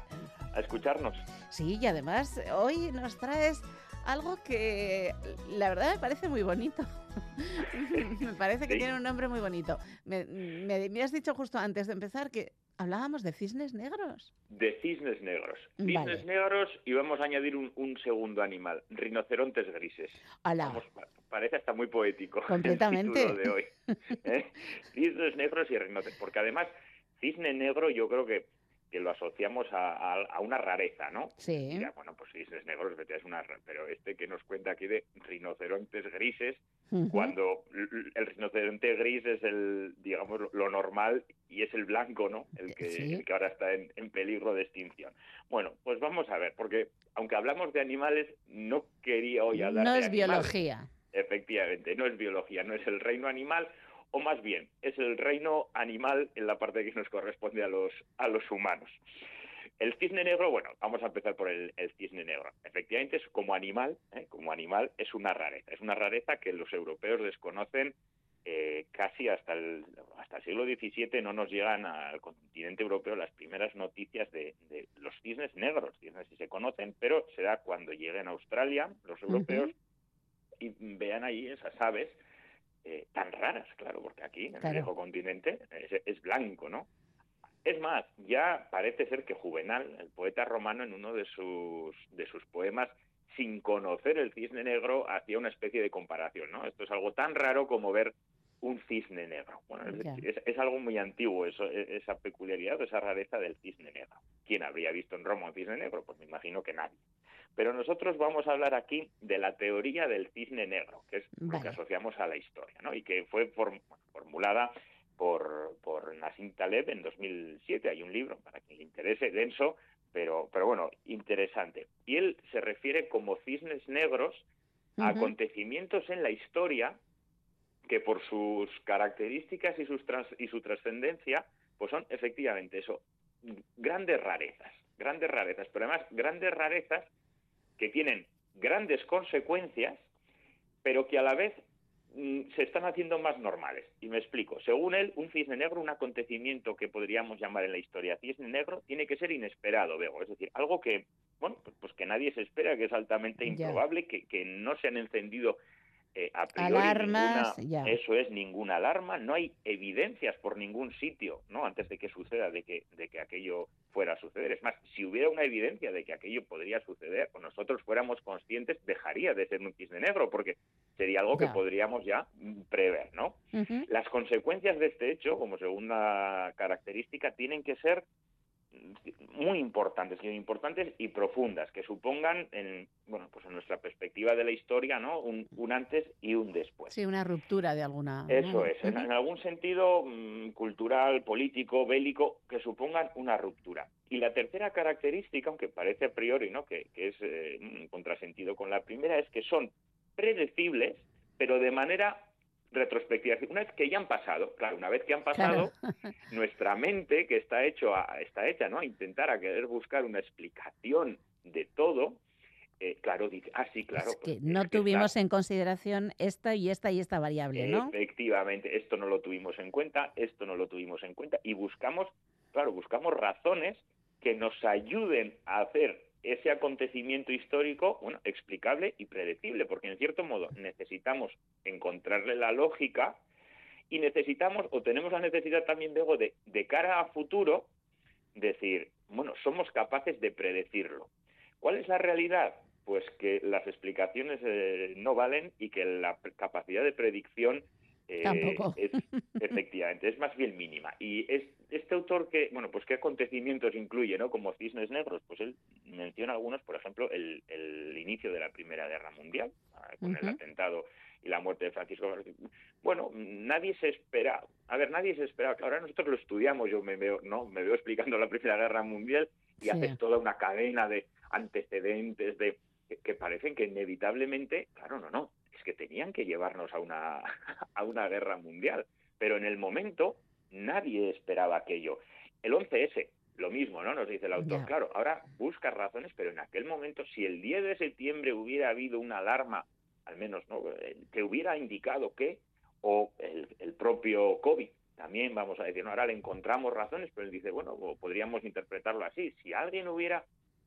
a escucharnos. Sí, y además hoy nos traes algo que la verdad me parece muy bonito. [LAUGHS] me parece que tiene un nombre muy bonito. Me, me, has dicho justo antes de empezar que hablábamos de cisnes negros. De cisnes negros. Cisnes negros y vamos a añadir un, segundo animal, rinocerontes grises. parece hasta muy poético. Completamente. El de hoy. [LAUGHS] ¿eh? Cisnes negros y rinocerontes. Porque además, cisne negro yo creo que que lo asociamos a, una rareza, ¿no? Sí. bueno, pues cisnes negros, es una pero este que nos cuenta aquí de rinocerontes grises, cuando el rinoceronte gris es el, digamos, lo normal y es el blanco, ¿no? El que, ahora está en, peligro de extinción. Bueno, pues vamos a ver, porque aunque hablamos de animales, no quería hoy hablar no de es biología. Efectivamente, no es biología, no es el reino animal, o más bien es el reino animal en la parte que nos corresponde a los, a los humanos. El cisne negro, bueno, vamos a empezar por el, cisne negro. Efectivamente, es como animal, ¿eh? como animal, es una rareza. Es una rareza que los europeos desconocen eh, casi hasta el, hasta el siglo XVII. No nos llegan al continente europeo las primeras noticias de, los cisnes negros. Cisnes sí se conocen, pero será cuando lleguen a Australia los europeos y vean ahí esas aves eh, tan raras, claro, porque aquí, en el viejo continente, es, blanco, ¿no? Es más, ya parece ser que Juvenal, el poeta romano, en uno de sus, de sus poemas, sin conocer el cisne negro, hacía una especie de comparación, ¿no? Esto es algo tan raro como ver un cisne negro. Bueno, es, algo muy antiguo eso, e, esa peculiaridad, esa rareza del cisne negro. ¿Quién habría visto en Roma un cisne negro? Pues me imagino que nadie. Pero nosotros vamos a hablar aquí de la teoría del cisne negro, que es lo que asociamos a la historia, ¿no? Y que fue formulada por, por Nassim Taleb en 2007. Hay un libro, para quien le interese, denso, pero, pero bueno, interesante. Y él se refiere como cisnes negros a acontecimientos en la historia que por sus características y, sus y su trascendencia, pues son efectivamente eso, grandes rarezas, grandes rarezas, pero además grandes rarezas que tienen grandes consecuencias, pero que a la vez mm, se están haciendo más normales. Y me explico. Según él, un cisne negro, un acontecimiento que podríamos llamar en la historia cisne negro, tiene que ser inesperado, Bego. Es decir, algo que, bueno, pues, pues que nadie se espera, que es altamente improbable, que, que, no se han encendido eh, a priori Alarmas, ninguna- ya. eso es ninguna alarma, no hay evidencias por ningún sitio, ¿no? Antes de que suceda, de que, de que aquello fuera a suceder. Es más, si hubiera una evidencia de que aquello podría suceder, o nosotros fuéramos conscientes, dejaría de ser un cisne negro, porque sería algo que podríamos ya prever, ¿no? Las consecuencias de este hecho, como segunda característica, tienen que ser muy importantes, y importantes y profundas, que supongan, en, bueno, pues en nuestra perspectiva de la historia, ¿no? Un, un antes y un después. Sí, una ruptura de alguna. Eso ¿no? es, en algún sentido mm, cultural, político, bélico, que supongan una ruptura. Y la tercera característica, aunque parece a priori ¿no? que, que es eh, un contrasentido con la primera, es que son predecibles, pero de manera retrospectiva. Es decir, Una vez que ya han pasado, claro, una vez que han pasado, [LAUGHS] nuestra mente, que está, hecho a- está hecha ¿no? a intentar, a querer buscar una explicación de todo, eh, claro, dice, ah, sí, claro. Es pues, que no es que tuvimos en consideración esta y esta y esta variable, ¿no? Efectivamente, esto no lo tuvimos en cuenta, esto no lo tuvimos en cuenta y buscamos, claro, buscamos razones que nos ayuden a hacer ese acontecimiento histórico, bueno, explicable y predecible, porque en cierto modo necesitamos encontrarle la lógica y necesitamos o tenemos la necesidad también luego de, de cara a futuro decir, bueno, somos capaces de predecirlo. ¿Cuál es la realidad? Pues que las explicaciones eh, no valen y que la capacidad de predicción eh, es [LAUGHS] efectivamente es más bien mínima. Y es este autor que, bueno, pues qué acontecimientos incluye, ¿no? Como cisnes negros, pues él menciona algunos, por ejemplo, el, el inicio de la Primera Guerra Mundial, ah, con el atentado y la muerte de Francisco. Bueno, nadie se espera, a ver, nadie se espera, ahora nosotros lo estudiamos, yo me veo, no, me veo explicando la Primera Guerra Mundial y Sí. haces toda una cadena de antecedentes de que, que parecen que inevitablemente, claro, no, no, es que tenían que llevarnos a una [LAUGHS] a una guerra mundial, pero en el momento nadie esperaba aquello. El 11S, lo mismo, ¿no? Nos dice el autor. Claro, ahora buscas razones, pero en aquel momento, si el 10 de septiembre hubiera habido una alarma, al menos, ¿no? Eh, que hubiera indicado que, o el, el propio COVID, también vamos a decir, no, ahora le encontramos razones, pero él dice, bueno, podríamos interpretarlo así. Si alguien hubiera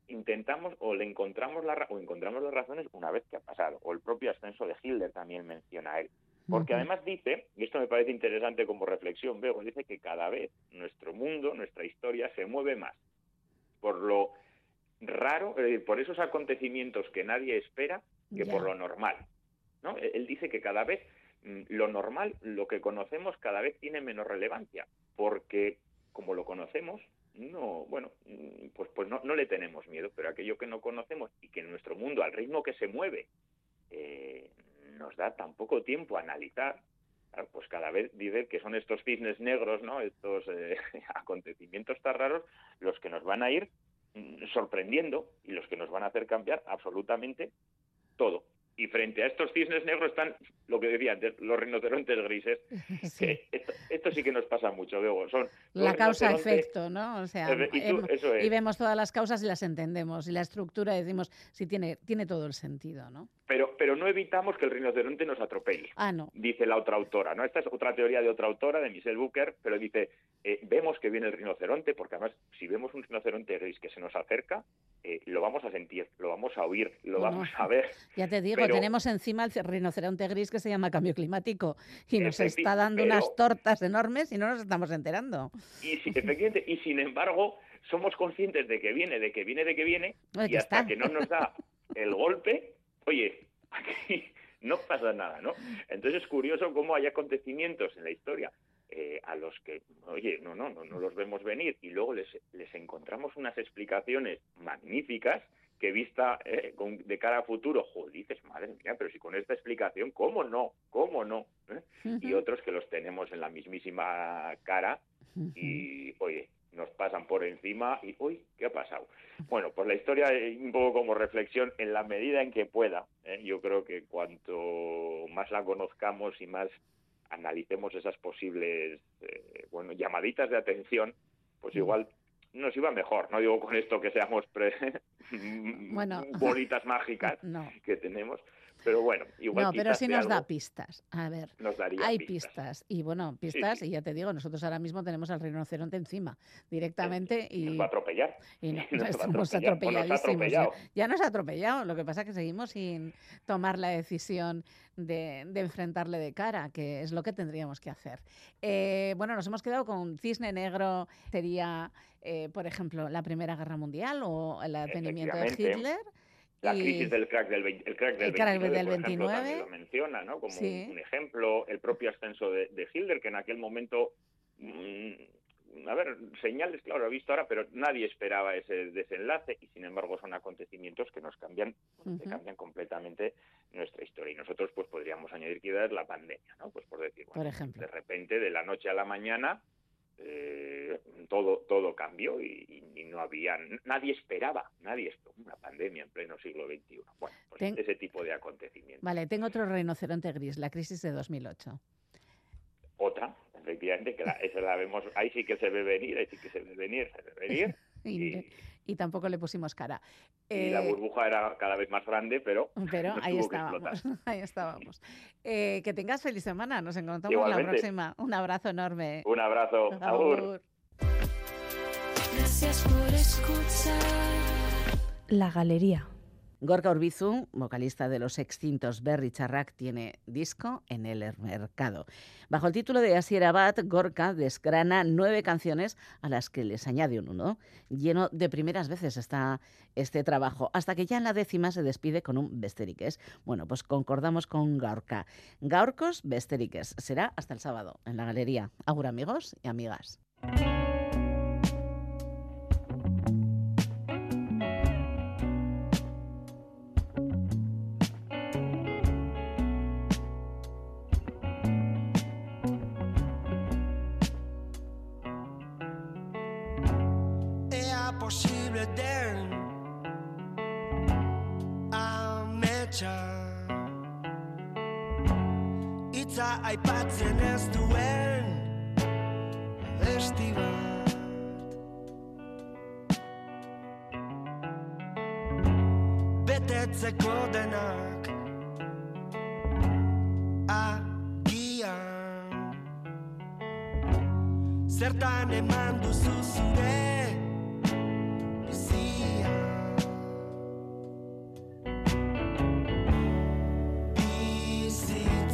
intentamos o le encontramos la o encontramos las razones una vez que ha pasado o el propio ascenso de Hitler también menciona a él porque además dice y esto me parece interesante como reflexión veo dice que cada vez nuestro mundo nuestra historia se mueve más por lo raro es decir, por esos acontecimientos que nadie espera que Ya. por lo normal ¿no? Él él dice que cada vez mm, lo normal, lo que conocemos, cada vez tiene menos relevancia, porque como lo conocemos, no, bueno, mm, pues, pues no, no le tenemos miedo, pero aquello que no conocemos y que en nuestro mundo, al ritmo que se mueve, eh, nos da tan poco tiempo a analizar, claro, pues cada vez dice que son estos cisnes negros, ¿no? Estos eh, [LAUGHS] acontecimientos tan raros los que nos van a ir sorprendiendo y los que nos van a hacer cambiar absolutamente todo. Y frente a estos cisnes negros están, lo que decía antes, los rinocerontes grises. [LAUGHS] Sí. Que esto, esto sí que nos pasa mucho, luego son La causa-efecto, ¿no? O sea, y tú- eso es. y vemos todas las causas y las entendemos. Y la estructura decimos, sí, tiene, tiene todo el sentido, ¿no? Pero, pero no evitamos que el rinoceronte nos atropelle. Ah, no. dice la otra autora, ¿no? Esta es otra teoría de otra autora, de Michelle Booker, pero dice, eh, vemos que viene el rinoceronte, porque además, si vemos un rinoceronte gris que se nos acerca, eh, lo vamos a sentir, lo vamos a oír, lo Bueno, vamos a ver. [LAUGHS] Ya te digo, Pero- tenemos encima el rinoceronte gris que se llama cambio climático y nos está dando pero- unas tortas enormes y no nos estamos enterando. Y si- efectivamente, y sin embargo, somos conscientes de que viene, de que viene, de que viene, y que hasta está. que no nos da [LAUGHS] el golpe, oye, [LAUGHS] aquí no pasa nada, ¿no? Entonces es curioso cómo hay acontecimientos en la historia eh, a los que, oye, no, no, no, no los vemos venir y luego les, les encontramos unas explicaciones magníficas que vista eh, con- de cara a futuro, joder, dices, madre mía, pero si con esta explicación, ¿cómo no? ¿Cómo no? ¿Eh? Y otros que los tenemos en la mismísima cara y, oye, nos pasan por encima y, uy, ¿qué ha pasado? Bueno, pues la historia, eh, un poco como reflexión, en la medida en que pueda, ¿eh? yo creo que cuanto más la conozcamos y más analicemos esas posibles, eh, bueno, llamaditas de atención, pues igual nos iba mejor. No digo con esto que seamos pre- Bueno. [LAUGHS] bolitas mágicas [LAUGHS] No. que tenemos, Pero bueno, igual No, pero sí nos da pistas. A ver, nos daría hay pistas. pistas. Y bueno, pistas, sí. y ya te digo, nosotros ahora mismo tenemos al rinoceronte encima, directamente. Nos y va a atropellar. [LAUGHS] y no- Nos va a estamos atropellar, nos ha atropelladísimos. Ya, nos ha atropellado. Lo que pasa es que seguimos sin tomar la decisión de, de enfrentarle de cara, que es lo que tendríamos que hacer. Eh, bueno, nos hemos quedado con Cisne Negro, sería, eh, por ejemplo, la Primera Guerra Mundial o el advenimiento de. Hitler. La crisis del crack del, el crack del El crack 29, del por ejemplo, 29. también lo menciona, ¿no? Como un- Sí. un, ejemplo, el propio ascenso de, de Hitler, que en aquel momento, mm, a ver, señales, claro, he visto ahora, pero nadie esperaba ese desenlace y, sin embargo, son acontecimientos que nos cambian, que cambian completamente nuestra historia. Y nosotros, pues, podríamos añadir quizás la pandemia, ¿no? Pues por decir, bueno, Por ejemplo. de repente, de la noche a la mañana, eh, todo todo cambió y, no había nadie esperaba nadie esperaba una pandemia en pleno siglo XXI bueno pues Ten- ese tipo de acontecimientos. Vale, tengo otro rinoceronte gris, la crisis de 2008. otra efectivamente que la, esa la vemos ahí sí que se ve venir ahí sí que se ve venir se ve venir [LAUGHS] Y, y, tampoco le pusimos cara. y la Eh, burbuja era cada vez más grande pero [LAUGHS] Pero nos ahí estábamos, [LAUGHS] ahí estábamos. Eh, que tengas feliz semana, nos encontramos la Igualmente. próxima. Un abrazo enorme. un abrazo agur. Agur. Gracias por escuchar. La galería. Gorka Urbizu, vocalista de los extintos Berry Charrac, tiene disco en el mercado. Bajo el título de Asier Abad, Gorka desgrana nueve canciones a las que les añade un uno. Lleno de primeras veces está este trabajo, hasta que ya en la décima se despide con un Besteriques. Bueno, pues concordamos con Gorka. Gaurcos Besteriques. Será hasta el sábado en la galería. Agur amigos y amigas.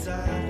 desire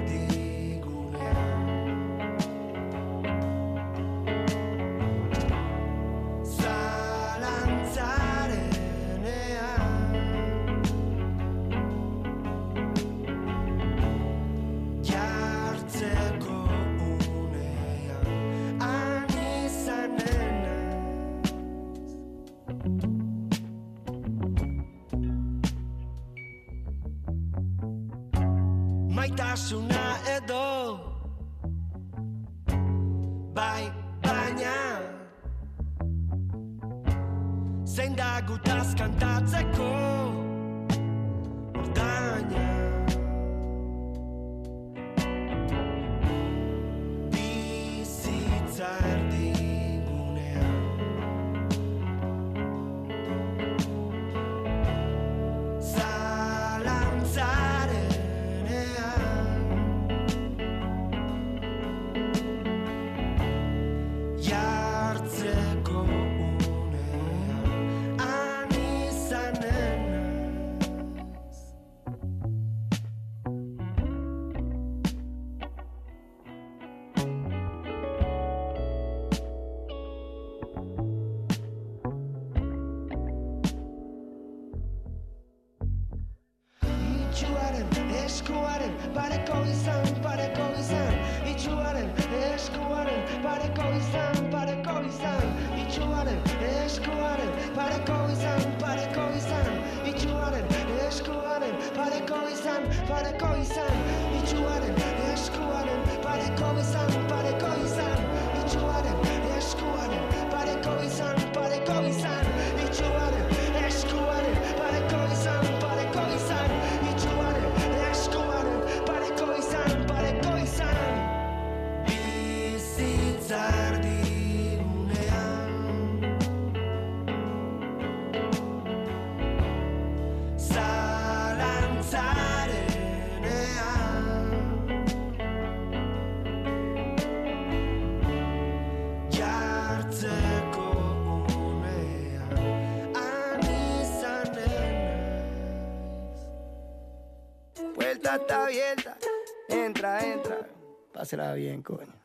pásela bien, coño.